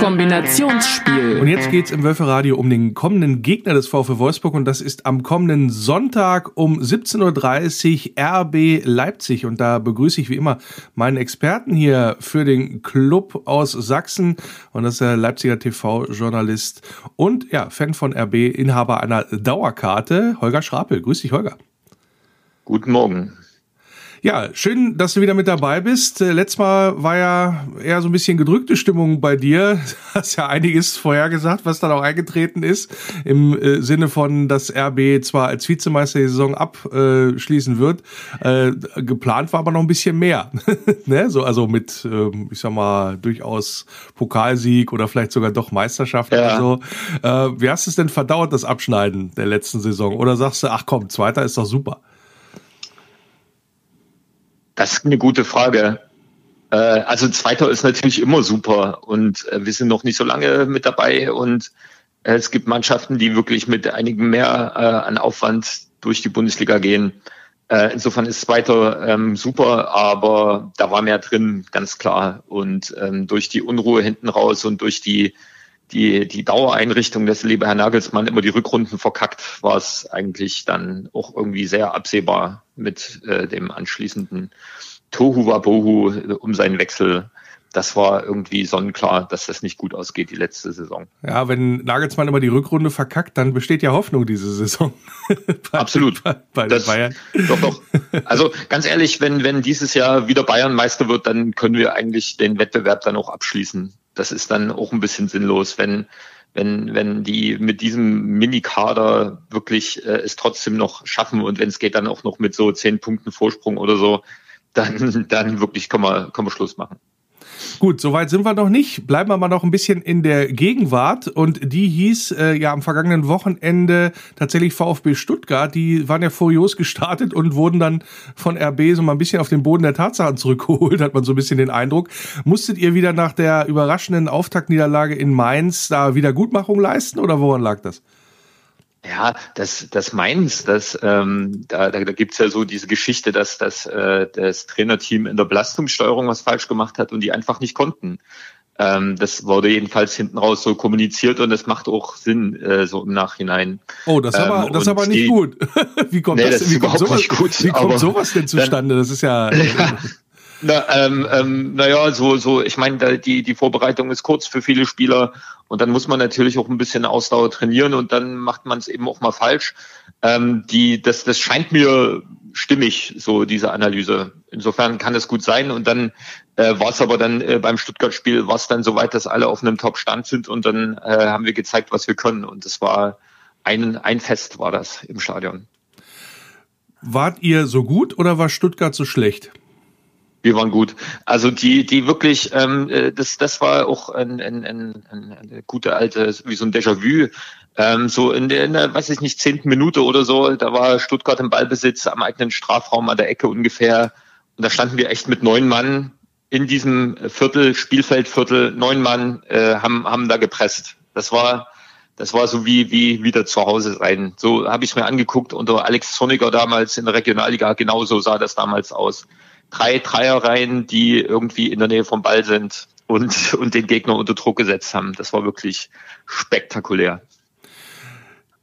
Kombinationsspiel. Und jetzt geht es im Wölferadio um den kommenden Gegner des VfW Wolfsburg und das ist am kommenden Sonntag um 17.30 Uhr RB Leipzig. Und da begrüße ich wie immer meinen Experten hier für den Club aus Sachsen und das ist der Leipziger TV-Journalist und ja, Fan von RB, Inhaber einer Dauerkarte, Holger Schrapel. Grüß dich, Holger. Guten Morgen. Ja, schön, dass du wieder mit dabei bist. Äh, letztes Mal war ja eher so ein bisschen gedrückte Stimmung bei dir. Du hast ja einiges vorhergesagt, was dann auch eingetreten ist. Im äh, Sinne von, dass RB zwar als Vizemeister die Saison abschließen wird. Äh, geplant war aber noch ein bisschen mehr. ne? so, also mit, äh, ich sag mal, durchaus Pokalsieg oder vielleicht sogar doch Meisterschaft ja. oder so. Äh, wie hast du es denn verdauert, das Abschneiden der letzten Saison? Oder sagst du, ach komm, Zweiter ist doch super? Das ist eine gute Frage. Äh, also Zweiter ist natürlich immer super und äh, wir sind noch nicht so lange mit dabei und äh, es gibt Mannschaften, die wirklich mit einigem mehr an Aufwand durch die Bundesliga gehen. insofern ist Zweiter ähm, super, aber da war mehr drin, ganz klar. Und ähm, durch die Unruhe hinten raus und durch die die, die Dauereinrichtung, dass lieber Herr Nagelsmann immer die Rückrunden verkackt, war es eigentlich dann auch irgendwie sehr absehbar mit äh, dem anschließenden Tohu Wabohu um seinen Wechsel. Das war irgendwie sonnenklar, dass das nicht gut ausgeht, die letzte Saison. Ja, wenn Nagelsmann immer die Rückrunde verkackt, dann besteht ja Hoffnung diese Saison. bei, Absolut. Bei, bei das, Bayern. Doch, doch. Also ganz ehrlich, wenn, wenn dieses Jahr wieder Bayern Meister wird, dann können wir eigentlich den Wettbewerb dann auch abschließen das ist dann auch ein bisschen sinnlos, wenn wenn, wenn die mit diesem Mini-Kader wirklich äh, es trotzdem noch schaffen und wenn es geht dann auch noch mit so zehn Punkten Vorsprung oder so, dann, dann wirklich kann man, kann man Schluss machen. Gut, soweit sind wir noch nicht. Bleiben wir mal noch ein bisschen in der Gegenwart. Und die hieß äh, ja am vergangenen Wochenende tatsächlich VfB Stuttgart. Die waren ja furios gestartet und wurden dann von RB so mal ein bisschen auf den Boden der Tatsachen zurückgeholt, hat man so ein bisschen den Eindruck. Musstet ihr wieder nach der überraschenden Auftaktniederlage in Mainz da Wiedergutmachung leisten oder woran lag das? Ja, das, das Mainz, das, ähm, da, da, da gibt ja so diese Geschichte, dass, dass äh, das Trainerteam in der Belastungssteuerung was falsch gemacht hat und die einfach nicht konnten. Ähm, das wurde jedenfalls hinten raus so kommuniziert und das macht auch Sinn äh, so im Nachhinein. Oh, das ist aber, ähm, das ist aber nicht die, gut. wie kommt nee, das, das wie kommt sowas, gut, wie kommt sowas denn zustande? Dann, das ist ja. ja na, ähm, ähm, naja, so, so, ich meine, die, die Vorbereitung ist kurz für viele Spieler und dann muss man natürlich auch ein bisschen Ausdauer trainieren und dann macht man es eben auch mal falsch. Ähm, die, das, das scheint mir stimmig, so diese Analyse. Insofern kann es gut sein. Und dann äh, war es aber dann äh, beim Stuttgart-Spiel, war es dann soweit, dass alle auf einem Top-Stand sind und dann äh, haben wir gezeigt, was wir können. Und das war ein, ein Fest war das im Stadion. Wart ihr so gut oder war Stuttgart so schlecht? Wir waren gut. Also die, die wirklich, ähm, äh, das, das war auch ein, ein, ein, ein, gute alte, wie so ein Déjà-vu. Ähm, so in der, in der, weiß ich nicht, zehnten Minute oder so, da war Stuttgart im Ballbesitz am eigenen Strafraum an der Ecke ungefähr. Und da standen wir echt mit neun Mann in diesem Viertel, Spielfeldviertel, neun Mann äh, haben, haben da gepresst. Das war, das war so wie, wie wieder zu Hause sein. So habe ich mir angeguckt unter Alex Zorniger damals in der Regionalliga, genauso sah das damals aus drei Dreierreihen, die irgendwie in der Nähe vom Ball sind und, und den Gegner unter Druck gesetzt haben. Das war wirklich spektakulär.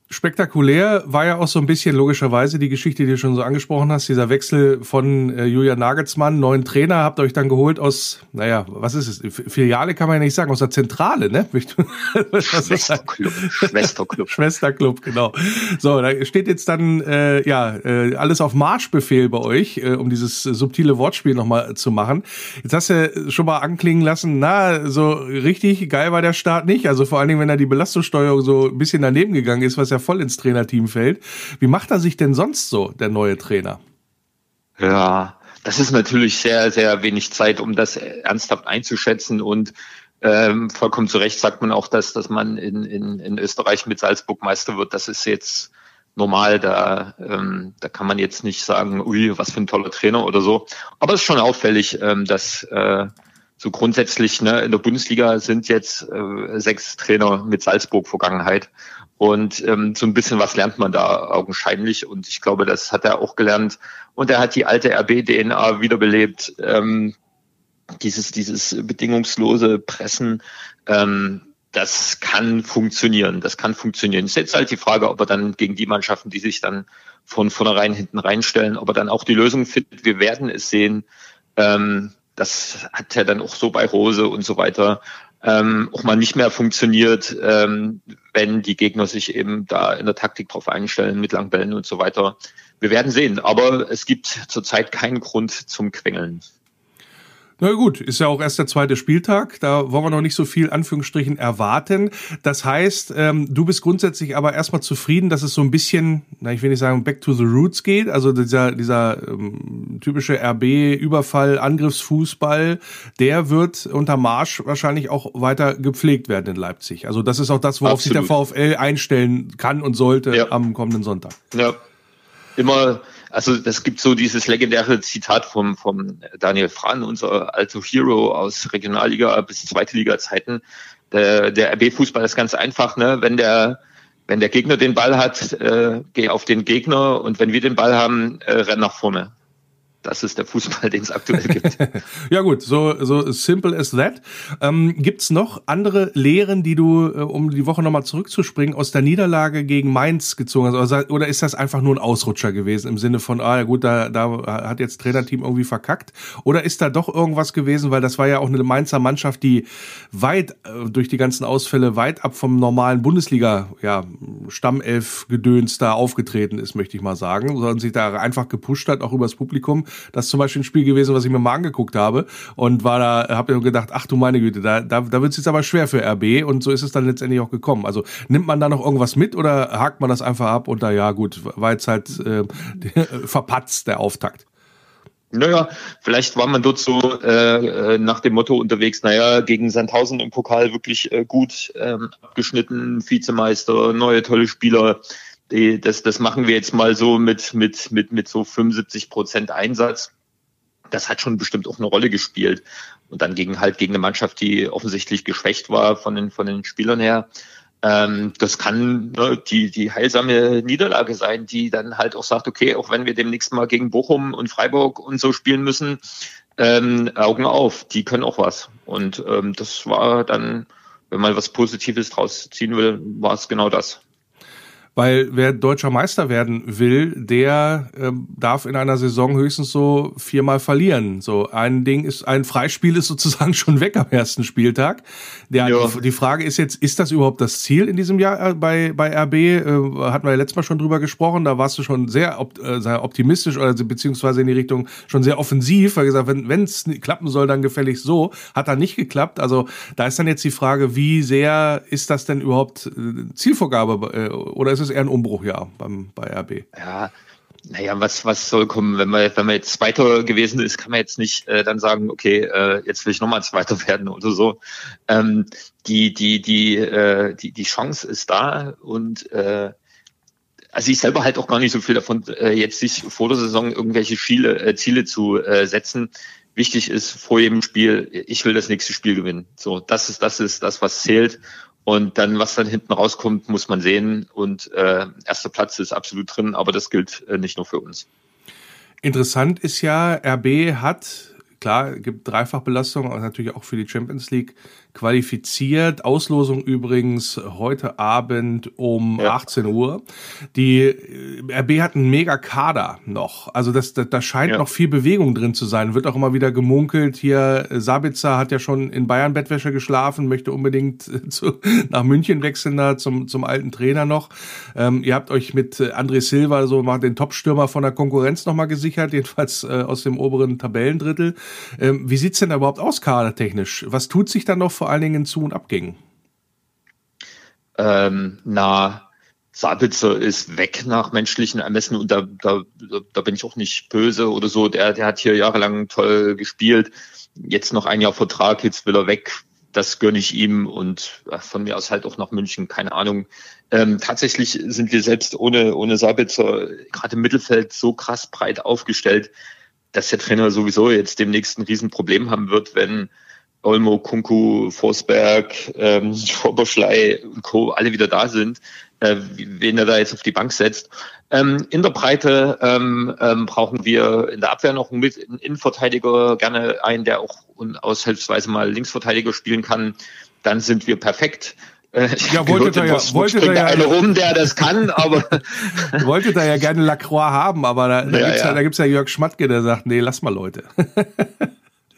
Spektakulär war ja auch so ein bisschen logischerweise die Geschichte, die du schon so angesprochen hast, dieser Wechsel von äh, Julian Nagelsmann, neuen Trainer, habt ihr euch dann geholt aus, naja, was ist es? Filiale kann man ja nicht sagen, aus der Zentrale, ne? Schwesterclub. Schwesterclub. Schwesterclub, genau. So, da steht jetzt dann äh, ja äh, alles auf Marschbefehl bei euch, äh, um dieses subtile Wortspiel nochmal zu machen. Jetzt hast du schon mal anklingen lassen, na, so richtig geil war der Start nicht. Also vor allen Dingen, wenn er die Belastungssteuerung so ein bisschen daneben gegangen ist, was ja ja voll ins Trainerteam fällt. Wie macht er sich denn sonst so, der neue Trainer? Ja, das ist natürlich sehr, sehr wenig Zeit, um das ernsthaft einzuschätzen und ähm, vollkommen zu Recht sagt man auch, dass, dass man in, in, in Österreich mit Salzburg Meister wird. Das ist jetzt normal, da, ähm, da kann man jetzt nicht sagen, ui, was für ein toller Trainer oder so. Aber es ist schon auffällig, ähm, dass äh, so grundsätzlich ne, in der Bundesliga sind jetzt äh, sechs Trainer mit Salzburg Vergangenheit und ähm, so ein bisschen was lernt man da augenscheinlich. Und ich glaube, das hat er auch gelernt. Und er hat die alte RB-DNA wiederbelebt. Ähm, dieses, dieses bedingungslose Pressen, ähm, das kann funktionieren. Das kann funktionieren. Es ist jetzt halt die Frage, ob er dann gegen die Mannschaften, die sich dann von vornherein hinten reinstellen, ob er dann auch die Lösung findet. Wir werden es sehen. Ähm, das hat er dann auch so bei Rose und so weiter ähm, auch mal nicht mehr funktioniert, ähm, wenn die Gegner sich eben da in der Taktik drauf einstellen mit Langbällen und so weiter. Wir werden sehen, aber es gibt zurzeit keinen Grund zum Quengeln. Na gut, ist ja auch erst der zweite Spieltag. Da wollen wir noch nicht so viel Anführungsstrichen erwarten. Das heißt, ähm, du bist grundsätzlich aber erstmal zufrieden, dass es so ein bisschen, na ich will nicht sagen back to the roots geht. Also dieser dieser ähm, typische RB-Überfall, Angriffsfußball, der wird unter Marsch wahrscheinlich auch weiter gepflegt werden in Leipzig. Also das ist auch das, worauf Absolut. sich der VfL einstellen kann und sollte ja. am kommenden Sonntag. Ja, immer also es gibt so dieses legendäre Zitat vom, vom Daniel Fran, unser alter Hero aus Regionalliga bis zweite Liga Zeiten. Der, der RB-Fußball ist ganz einfach, ne? Wenn der wenn der Gegner den Ball hat, äh, geh auf den Gegner und wenn wir den Ball haben, äh, renn nach vorne das ist der Fußball, den es aktuell gibt. ja gut, so, so simple as that. Ähm, Gibt noch andere Lehren, die du, äh, um die Woche nochmal zurückzuspringen, aus der Niederlage gegen Mainz gezogen hast? Oder, oder ist das einfach nur ein Ausrutscher gewesen im Sinne von, ah ja gut, da, da hat jetzt Trainerteam irgendwie verkackt? Oder ist da doch irgendwas gewesen, weil das war ja auch eine Mainzer Mannschaft, die weit äh, durch die ganzen Ausfälle weit ab vom normalen Bundesliga, ja, Stammelf-Gedöns da aufgetreten ist, möchte ich mal sagen, sondern sich da einfach gepusht hat, auch übers Publikum. Das ist zum Beispiel ein Spiel gewesen, was ich mir mal angeguckt habe und war da, habe mir gedacht, ach du meine Güte, da, da, da wird es jetzt aber schwer für RB und so ist es dann letztendlich auch gekommen. Also nimmt man da noch irgendwas mit oder hakt man das einfach ab und da ja gut, war jetzt halt äh, verpatzt der Auftakt. Naja, vielleicht war man dort so äh, äh, nach dem Motto unterwegs, naja, gegen Sandhausen im Pokal wirklich äh, gut ähm, abgeschnitten, Vizemeister, neue tolle Spieler. Das, das machen wir jetzt mal so mit, mit, mit, mit so 75 Prozent Einsatz. Das hat schon bestimmt auch eine Rolle gespielt. Und dann gegen halt gegen eine Mannschaft, die offensichtlich geschwächt war von den, von den Spielern her. Ähm, das kann ne, die, die heilsame Niederlage sein, die dann halt auch sagt, okay, auch wenn wir demnächst mal gegen Bochum und Freiburg und so spielen müssen, ähm, Augen auf, die können auch was. Und ähm, das war dann, wenn man was Positives draus ziehen will, war es genau das. Weil wer deutscher Meister werden will, der ähm, darf in einer Saison höchstens so viermal verlieren. So ein Ding ist, ein Freispiel ist sozusagen schon weg am ersten Spieltag. Der, ja. die, die, Frage ist jetzt, ist das überhaupt das Ziel in diesem Jahr äh, bei, bei RB? Äh, hatten wir ja letztes Mal schon drüber gesprochen. Da warst du schon sehr, op äh, sehr optimistisch oder beziehungsweise in die Richtung schon sehr offensiv. Weil gesagt, wenn es klappen soll, dann gefällig so. Hat da nicht geklappt. Also da ist dann jetzt die Frage, wie sehr ist das denn überhaupt äh, Zielvorgabe äh, oder ist es es eher ein Umbruchjahr beim, bei RB. Ja, naja, was, was soll kommen? Wenn man, wenn man jetzt Zweiter gewesen ist, kann man jetzt nicht äh, dann sagen, okay, äh, jetzt will ich nochmal Zweiter werden oder so. Ähm, die, die, die, äh, die, die Chance ist da und äh, also ich selber halt auch gar nicht so viel davon, äh, jetzt sich vor der Saison irgendwelche Ziele, äh, Ziele zu äh, setzen. Wichtig ist vor jedem Spiel, ich will das nächste Spiel gewinnen. So, das ist, das ist das, was zählt. Und dann, was dann hinten rauskommt, muss man sehen. Und äh, erster Platz ist absolut drin, aber das gilt äh, nicht nur für uns. Interessant ist ja, RB hat, klar, gibt Dreifachbelastung, aber natürlich auch für die Champions League qualifiziert. Auslosung übrigens heute Abend um ja. 18 Uhr. Die äh, RB hat einen mega Kader noch. Also das, das, da scheint ja. noch viel Bewegung drin zu sein. Wird auch immer wieder gemunkelt. Hier äh, Sabitzer hat ja schon in Bayern Bettwäsche geschlafen, möchte unbedingt äh, zu, nach München wechseln da zum, zum alten Trainer noch. Ähm, ihr habt euch mit André Silva so mal den Topstürmer von der Konkurrenz nochmal gesichert, jedenfalls äh, aus dem oberen Tabellendrittel. Ähm, wie sieht's denn da überhaupt aus, kadertechnisch? Was tut sich dann noch vor allen Dingen Zu- und Abgängen? Ähm, na, Sabitzer ist weg nach menschlichen Ermessen und da, da, da bin ich auch nicht böse oder so. Der, der hat hier jahrelang toll gespielt. Jetzt noch ein Jahr Vertrag, jetzt will er weg. Das gönne ich ihm und von mir aus halt auch nach München, keine Ahnung. Ähm, tatsächlich sind wir selbst ohne, ohne Sabitzer gerade im Mittelfeld so krass breit aufgestellt, dass der Trainer sowieso jetzt demnächst ein Riesenproblem haben wird, wenn Olmo, Kunku, Forsberg, ähm, Oberschlei und Co. alle wieder da sind, äh, wen er da jetzt auf die Bank setzt. Ähm, in der Breite ähm, ähm, brauchen wir in der Abwehr noch einen, einen Innenverteidiger, gerne einen, der auch aushilfsweise mal Linksverteidiger spielen kann. Dann sind wir perfekt. Äh, ja, wollte da ja, wollte da ja einer rum, der das kann, aber wollte da ja gerne Lacroix haben, aber da, da ja, gibt's ja. ja, da gibt's ja Jörg Schmatke, der sagt, nee, lass mal Leute.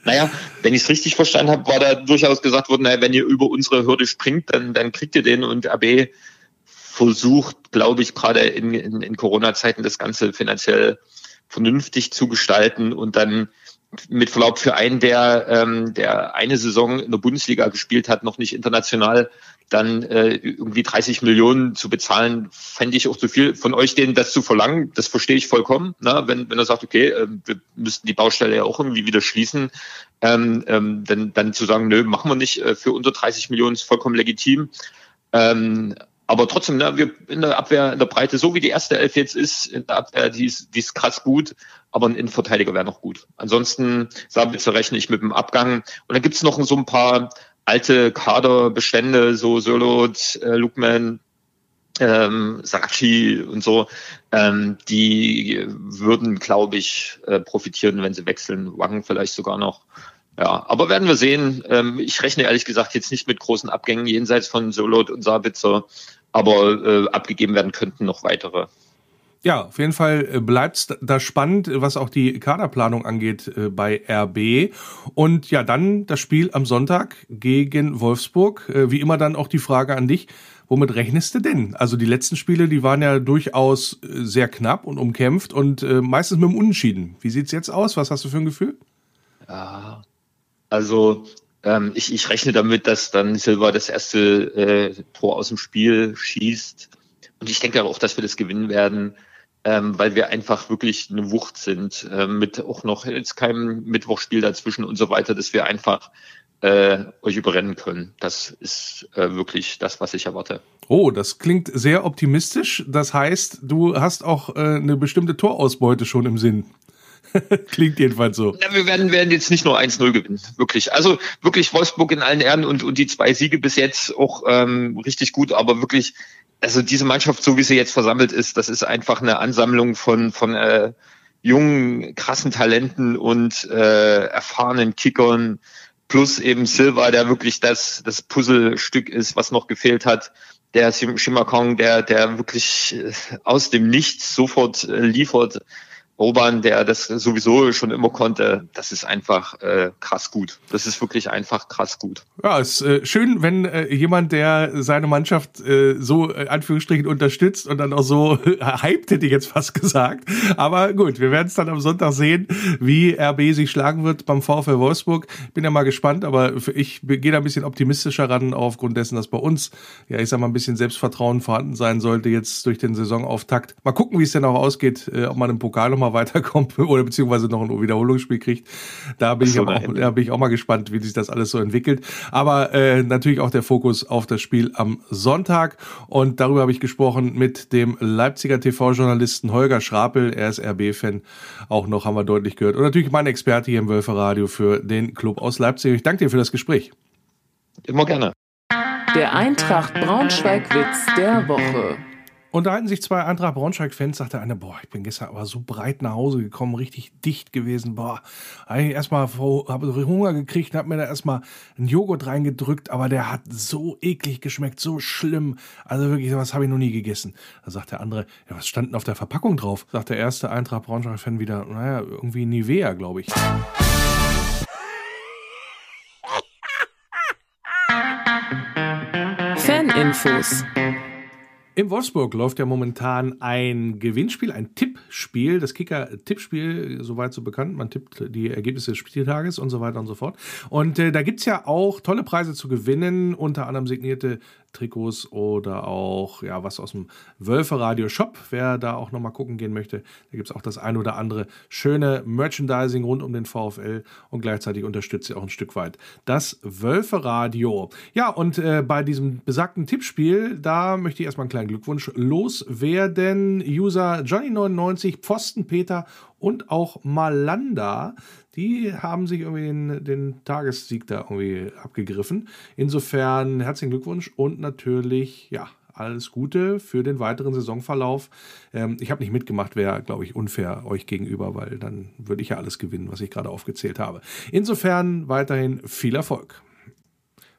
Naja, wenn ich es richtig verstanden habe, war da durchaus gesagt worden, naja, wenn ihr über unsere Hürde springt, dann, dann kriegt ihr den und AB versucht, glaube ich, gerade in, in, in Corona-Zeiten das Ganze finanziell vernünftig zu gestalten und dann mit Verlaub für einen, der, ähm, der eine Saison in der Bundesliga gespielt hat, noch nicht international, dann äh, irgendwie 30 Millionen zu bezahlen, fände ich auch zu viel von euch, denen das zu verlangen. Das verstehe ich vollkommen. Ne? Wenn, wenn er sagt, okay, äh, wir müssten die Baustelle ja auch irgendwie wieder schließen, ähm, ähm, dann, dann zu sagen, nö, machen wir nicht äh, für unter 30 Millionen ist vollkommen legitim. Ähm, aber trotzdem, ne, wir in der Abwehr, in der Breite, so wie die erste Elf jetzt ist, in der Abwehr, die ist, die ist krass gut, aber ein Innenverteidiger wäre noch gut. Ansonsten, Sabitzer rechne ich mit dem Abgang. Und dann gibt's noch so ein paar alte Kaderbestände, so Sölot, äh, Lukman, ähm, Sarachi und so, ähm, die würden, glaube ich, äh, profitieren, wenn sie wechseln. Wang vielleicht sogar noch. Ja, aber werden wir sehen. Ähm, ich rechne ehrlich gesagt jetzt nicht mit großen Abgängen jenseits von Solot und Sabitzer, aber äh, abgegeben werden könnten noch weitere. Ja, auf jeden Fall äh, bleibt da spannend, was auch die Kaderplanung angeht äh, bei RB. Und ja, dann das Spiel am Sonntag gegen Wolfsburg. Äh, wie immer dann auch die Frage an dich. Womit rechnest du denn? Also die letzten Spiele, die waren ja durchaus sehr knapp und umkämpft und meistens mit dem Unentschieden. Wie sieht's jetzt aus? Was hast du für ein Gefühl? Ja, also ähm, ich, ich rechne damit, dass dann Silva das erste äh, Tor aus dem Spiel schießt. Und ich denke auch, dass wir das gewinnen werden. ähm, weil wir einfach wirklich eine Wucht sind, äh, mit auch noch jetzt keinem Mittwochspiel dazwischen und so weiter, dass wir einfach äh, euch überrennen können. Das ist äh, wirklich das, was ich erwarte. Oh, das klingt sehr optimistisch. Das heißt, du hast auch äh, eine bestimmte Torausbeute schon im Sinn. Klingt jedenfalls so. Ja, wir werden, werden jetzt nicht nur 1-0 gewinnen, wirklich. Also wirklich Wolfsburg in allen Ehren und, und die zwei Siege bis jetzt auch ähm, richtig gut, aber wirklich, also diese Mannschaft, so wie sie jetzt versammelt ist, das ist einfach eine Ansammlung von, von äh, jungen, krassen Talenten und äh, erfahrenen Kickern, plus eben Silva, der wirklich das, das Puzzlestück ist, was noch gefehlt hat. Der Shimakong, der, der wirklich äh, aus dem Nichts sofort äh, liefert. Orban, der das sowieso schon immer konnte, das ist einfach äh, krass gut. Das ist wirklich einfach krass gut. Ja, ist äh, schön, wenn äh, jemand, der seine Mannschaft äh, so äh, Anführungsstrichen unterstützt und dann auch so hyped, hätte ich jetzt fast gesagt. Aber gut, wir werden es dann am Sonntag sehen, wie RB sich schlagen wird beim VfL Wolfsburg. Bin ja mal gespannt, aber ich gehe da ein bisschen optimistischer ran aufgrund dessen, dass bei uns, ja, ich sag mal, ein bisschen Selbstvertrauen vorhanden sein sollte jetzt durch den Saisonauftakt. Mal gucken, wie es denn auch ausgeht, äh, ob man im Pokal nochmal weiterkommt oder beziehungsweise noch ein Wiederholungsspiel kriegt. Da bin, so, ich auch, da bin ich auch mal gespannt, wie sich das alles so entwickelt. Aber äh, natürlich auch der Fokus auf das Spiel am Sonntag. Und darüber habe ich gesprochen mit dem Leipziger TV-Journalisten Holger Schrapel. Er ist RB-Fan. Auch noch haben wir deutlich gehört. Und natürlich mein Experte hier im Wölferadio für den Club aus Leipzig. Ich danke dir für das Gespräch. Immer gerne. Der Eintracht Braunschweig-Witz der Woche. Unterhalten sich zwei Eintracht Braunschweig-Fans, sagt der eine, boah, ich bin gestern aber so breit nach Hause gekommen, richtig dicht gewesen, boah. Eigentlich erstmal habe Hunger gekriegt, habe mir da erstmal einen Joghurt reingedrückt, aber der hat so eklig geschmeckt, so schlimm. Also wirklich, was habe ich noch nie gegessen. Da sagt der andere, ja, was stand denn auf der Verpackung drauf? Sagt der erste Eintracht Braunschweig-Fan wieder, naja, irgendwie Nivea, glaube ich. Faninfos in Wolfsburg läuft ja momentan ein Gewinnspiel, ein Tippspiel, das Kicker-Tippspiel, soweit so bekannt. Man tippt die Ergebnisse des Spieltages und so weiter und so fort. Und äh, da gibt es ja auch tolle Preise zu gewinnen, unter anderem signierte Trikots oder auch ja was aus dem Wölfe Shop. Wer da auch nochmal gucken gehen möchte, da gibt es auch das ein oder andere schöne Merchandising rund um den VfL und gleichzeitig unterstützt ihr auch ein Stück weit das Wölfe Radio. Ja, und äh, bei diesem besagten Tippspiel, da möchte ich erstmal einen kleinen Glückwunsch loswerden. User Johnny99, Pfosten Peter und auch Malanda, die haben sich irgendwie den, den Tagessieg da irgendwie abgegriffen. Insofern herzlichen Glückwunsch und natürlich, ja, alles Gute für den weiteren Saisonverlauf. Ähm, ich habe nicht mitgemacht, wäre, glaube ich, unfair euch gegenüber, weil dann würde ich ja alles gewinnen, was ich gerade aufgezählt habe. Insofern weiterhin viel Erfolg.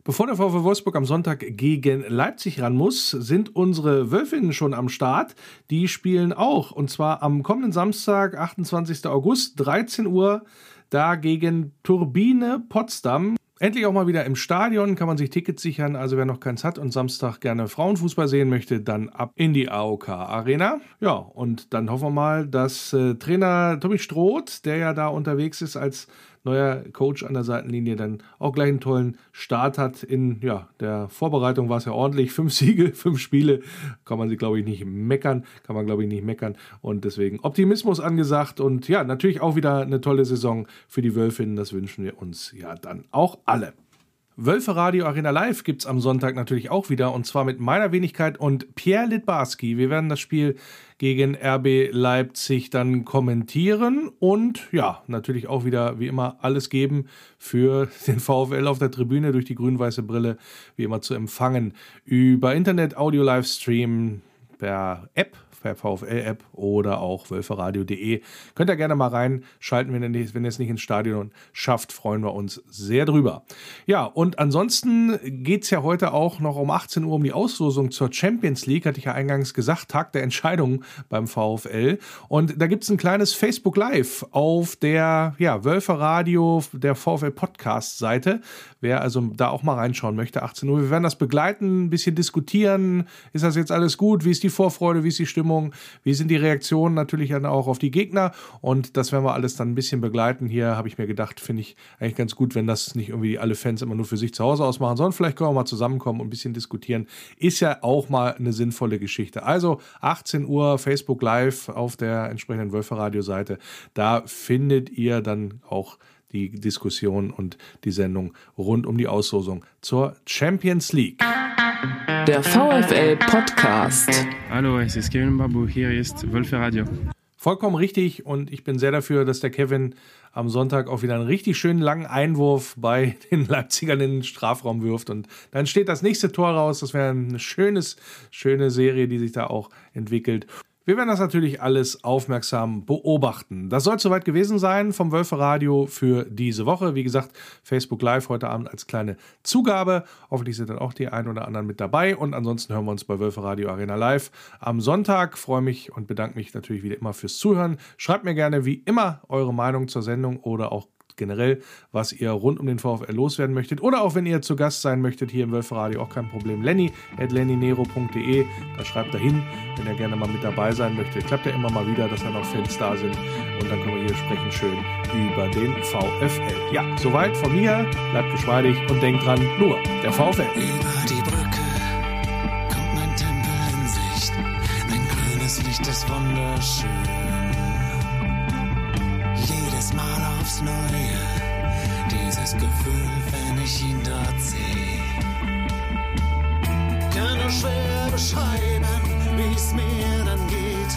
Bevor der VfW Wolfsburg am Sonntag gegen Leipzig ran muss, sind unsere Wölfinnen schon am Start. Die spielen auch und zwar am kommenden Samstag, 28. August, 13 Uhr, da gegen Turbine Potsdam. Endlich auch mal wieder im Stadion, kann man sich Tickets sichern. Also wer noch keins hat und Samstag gerne Frauenfußball sehen möchte, dann ab in die AOK Arena. Ja, und dann hoffen wir mal, dass äh, Trainer Tobi Stroth, der ja da unterwegs ist als neuer Coach an der Seitenlinie dann auch gleich einen tollen Start hat. In ja, der Vorbereitung war es ja ordentlich. Fünf Siege, fünf Spiele. Kann man sich, glaube ich, nicht meckern. Kann man, glaube ich, nicht meckern. Und deswegen Optimismus angesagt. Und ja, natürlich auch wieder eine tolle Saison für die Wölfinnen. Das wünschen wir uns ja dann auch alle. Wölfe Radio Arena Live gibt es am Sonntag natürlich auch wieder und zwar mit meiner Wenigkeit und Pierre Litbarski. Wir werden das Spiel gegen RB Leipzig dann kommentieren und ja, natürlich auch wieder wie immer alles geben für den VfL auf der Tribüne durch die grün-weiße Brille, wie immer zu empfangen über Internet, Audio, Livestream, per App per VfL-App oder auch wölferadio.de. Könnt ihr gerne mal reinschalten, wenn ihr, es nicht ins Stadion schafft, freuen wir uns sehr drüber. Ja, und ansonsten geht es ja heute auch noch um 18 Uhr um die Auslosung zur Champions League, hatte ich ja eingangs gesagt, Tag der Entscheidung beim VfL. Und da gibt es ein kleines Facebook Live auf der ja, Wölferadio, der VfL Podcast-Seite. Wer also da auch mal reinschauen möchte, 18 Uhr. Wir werden das begleiten, ein bisschen diskutieren. Ist das jetzt alles gut? Wie ist die Vorfreude? Wie ist die Stimmung? Wie sind die Reaktionen natürlich dann auch auf die Gegner? Und das werden wir alles dann ein bisschen begleiten. Hier habe ich mir gedacht, finde ich eigentlich ganz gut, wenn das nicht irgendwie alle Fans immer nur für sich zu Hause ausmachen, sondern vielleicht können wir mal zusammenkommen und ein bisschen diskutieren. Ist ja auch mal eine sinnvolle Geschichte. Also 18 Uhr Facebook Live auf der entsprechenden Wölfe-Radio-Seite. Da findet ihr dann auch die Diskussion und die Sendung rund um die Auslosung zur Champions League. Der VfL Podcast. Hallo, es ist Kevin Babu, hier ist Wölfe Radio. Vollkommen richtig und ich bin sehr dafür, dass der Kevin am Sonntag auch wieder einen richtig schönen langen Einwurf bei den Leipzigern in den Strafraum wirft und dann steht das nächste Tor raus. Das wäre eine schönes, schöne Serie, die sich da auch entwickelt. Wir werden das natürlich alles aufmerksam beobachten. Das soll soweit gewesen sein vom Wölfe Radio für diese Woche. Wie gesagt, Facebook Live heute Abend als kleine Zugabe. Hoffentlich sind dann auch die ein oder anderen mit dabei. Und ansonsten hören wir uns bei Wölfe Radio Arena Live am Sonntag. Freue mich und bedanke mich natürlich wieder immer fürs Zuhören. Schreibt mir gerne wie immer eure Meinung zur Sendung oder auch generell, was ihr rund um den VfL loswerden möchtet. Oder auch wenn ihr zu Gast sein möchtet hier im Wölferadio, auch kein Problem. Lenny at lennynero.de, da schreibt er hin, wenn er gerne mal mit dabei sein möchte. Klappt ja immer mal wieder, dass dann auch Fans da sind. Und dann können wir hier sprechen schön über den VfL. Ja, soweit von mir. Bleibt geschmeidig und denkt dran, nur der VfL. Über die Brücke kommt mein Tempel in Sicht. Mein grünes Licht ist wunderschön. Mal aufs Neue, dieses Gefühl, wenn ich ihn dort sehe. Kann nur schwer beschreiben, wie es mir dann geht.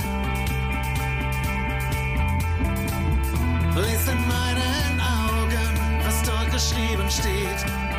Lies in meinen Augen, was dort geschrieben steht.